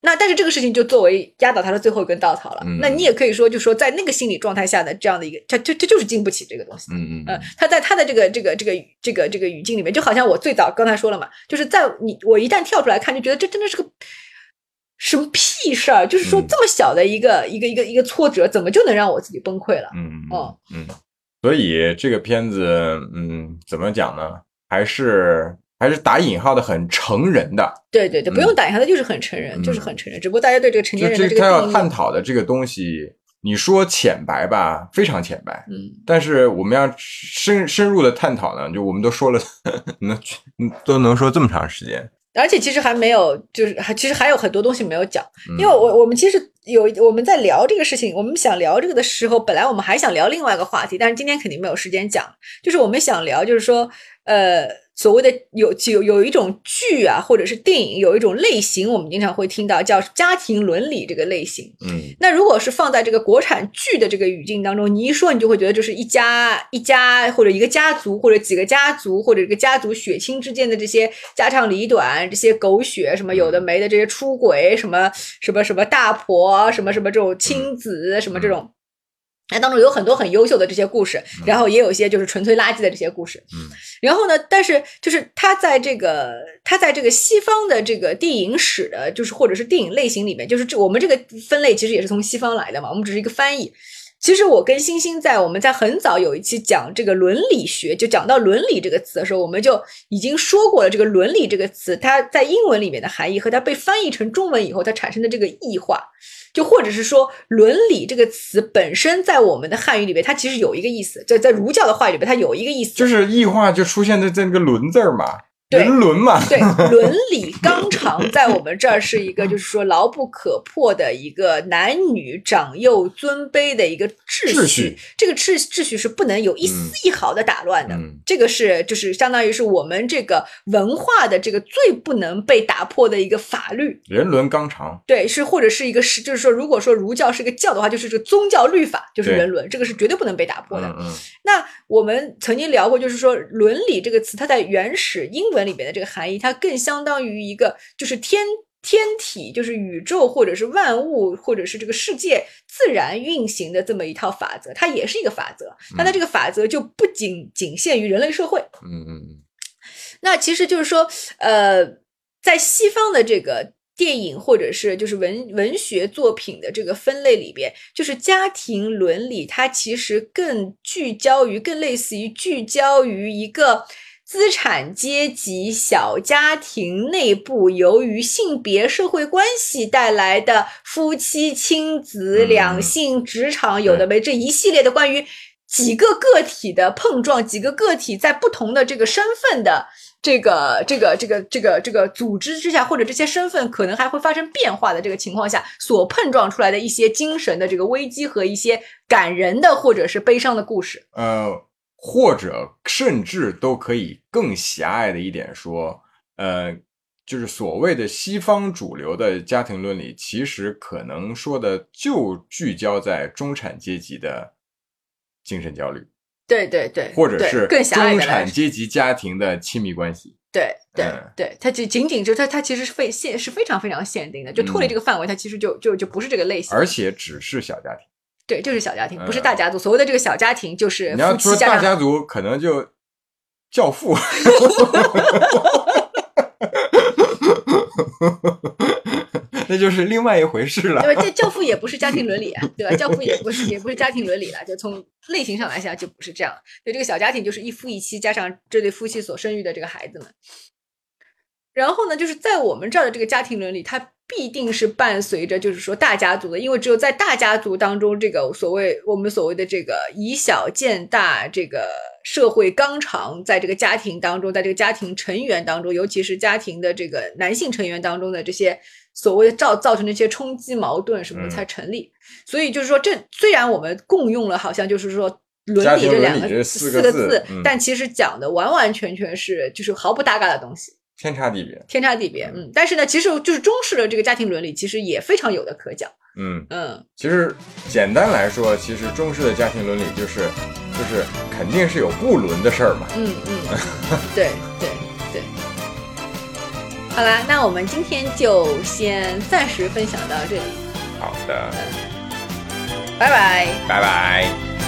那但是这个事情就作为压倒他的最后一根稻草了。那你也可以说，就说在那个心理状态下的这样的一个，他他他就是经不起这个东西。嗯嗯。他在他的这个这个这个这个这个语境里面，就好像我最早刚才说了嘛，就是在你我一旦跳出来看，就觉得这真的是个什么屁事儿。就是说这么小的一个一个一个一个挫折，怎么就能让我自己崩溃了？嗯嗯嗯。所以这个片子，嗯，怎么讲呢？还是。还是打引号的很成人的，对对对，不用打引号的，就是很成人，就是很成人。只不过大家对这个成年人的这个他要探讨的这个东西，你说浅白吧，非常浅白。嗯，但是我们要深深入的探讨呢，就我们都说了，能都能说这么长时间。而且其实还没有，就是还其实还有很多东西没有讲，因为我我们其实有我们在聊这个事情，我们想聊这个的时候，本来我们还想聊另外一个话题，但是今天肯定没有时间讲，就是我们想聊，就是说，呃。所谓的有有有一种剧啊，或者是电影，有一种类型，我们经常会听到叫家庭伦理这个类型。嗯，那如果是放在这个国产剧的这个语境当中，你一说，你就会觉得就是一家一家或者一个家族或者几个家族或者一个家族血亲之间的这些家长里短，这些狗血什么有的没的这些出轨什么什么什么大婆什么什么这种亲子什么这种。那当中有很多很优秀的这些故事，然后也有一些就是纯粹垃圾的这些故事。嗯，然后呢，但是就是他在这个他在这个西方的这个电影史的，就是或者是电影类型里面，就是这我们这个分类其实也是从西方来的嘛，我们只是一个翻译。其实我跟星星在我们在很早有一期讲这个伦理学，就讲到伦理这个词的时候，我们就已经说过了，这个伦理这个词它在英文里面的含义和它被翻译成中文以后它产生的这个异化。就或者是说，伦理这个词本身在我们的汉语里边，它其实有一个意思，在在儒教的话语里边，它有一个意思，就是异化就出现在在那个“伦”字儿嘛。人伦嘛，对 伦理纲常，在我们这儿是一个，就是说牢不可破的一个男女长幼尊卑的一个秩序。这个秩秩序是不能有一丝一毫的打乱的。嗯，这个是就是相当于是我们这个文化的这个最不能被打破的一个法律。人伦纲常，对，是或者是一个是，就是说，如果说儒教是个教的话，就是这个宗教律法就是人伦，这个是绝对不能被打破的。嗯，那我们曾经聊过，就是说伦理这个词，它在原始英文。里边的这个含义，它更相当于一个，就是天天体，就是宇宙或者是万物或者是这个世界自然运行的这么一套法则，它也是一个法则。但它这个法则就不仅仅限于人类社会。嗯嗯嗯。那其实就是说，呃，在西方的这个电影或者是就是文文学作品的这个分类里边，就是家庭伦理，它其实更聚焦于，更类似于聚焦于一个。资产阶级小家庭内部，由于性别社会关系带来的夫妻、亲子、两性、职场，有的没这一系列的关于几个个体的碰撞，几个个体在不同的这个身份的这个这个这个这个这个组织之下，或者这些身份可能还会发生变化的这个情况下，所碰撞出来的一些精神的这个危机和一些感人的或者是悲伤的故事。呃。或者甚至都可以更狭隘的一点说，呃，就是所谓的西方主流的家庭伦理，其实可能说的就聚焦在中产阶级的精神焦虑，对对对，或者是更狭隘中产阶级家庭的亲密关系，对对嗯对，它仅仅仅就它它其实是非限是非常非常限定的，就脱离嗯这个范围，它其实就就就不是这个类型。而且只是小家庭。对，就是小家庭，不是嗯大家族。所谓的这个小家庭，就是你要说大家族，可能就教父。那就是另外一回事了。对吧？这教父也不是家庭伦理啊，对吧？教父也不是也不是家庭伦理了，就从类型上来讲就不是这样。对，这个小家庭就是一夫一妻加上这对夫妻所生育的这个孩子们。然后呢，就是在我们这儿的这个家庭伦理，它必定是伴随着就是说大家族的，因为只有在大家族当中，这个所谓我们所谓的这个以小见大，这个社会纲常，在这个家庭当中，在这个家庭成员当中，尤其是家庭的这个男性成员当中的这些所谓的造造成的一些冲击矛盾什么的嗯才成立。所以就是说，这虽然我们共用了，好像就是说。伦理这两个四个个字嗯但其实讲的完完全全是就是毫不搭嘎的东西。天差地别。天差地别，嗯，但是呢，其实就是中式的这个家庭伦理，其实也非常有的可讲，嗯，嗯，其实简单来说，其实中式的家庭伦理就是，就是肯定是有不伦的事儿嘛。嗯嗯，嗯对对对。好啦，那我们今天就先暂时分享到这里，好的，拜拜。拜拜。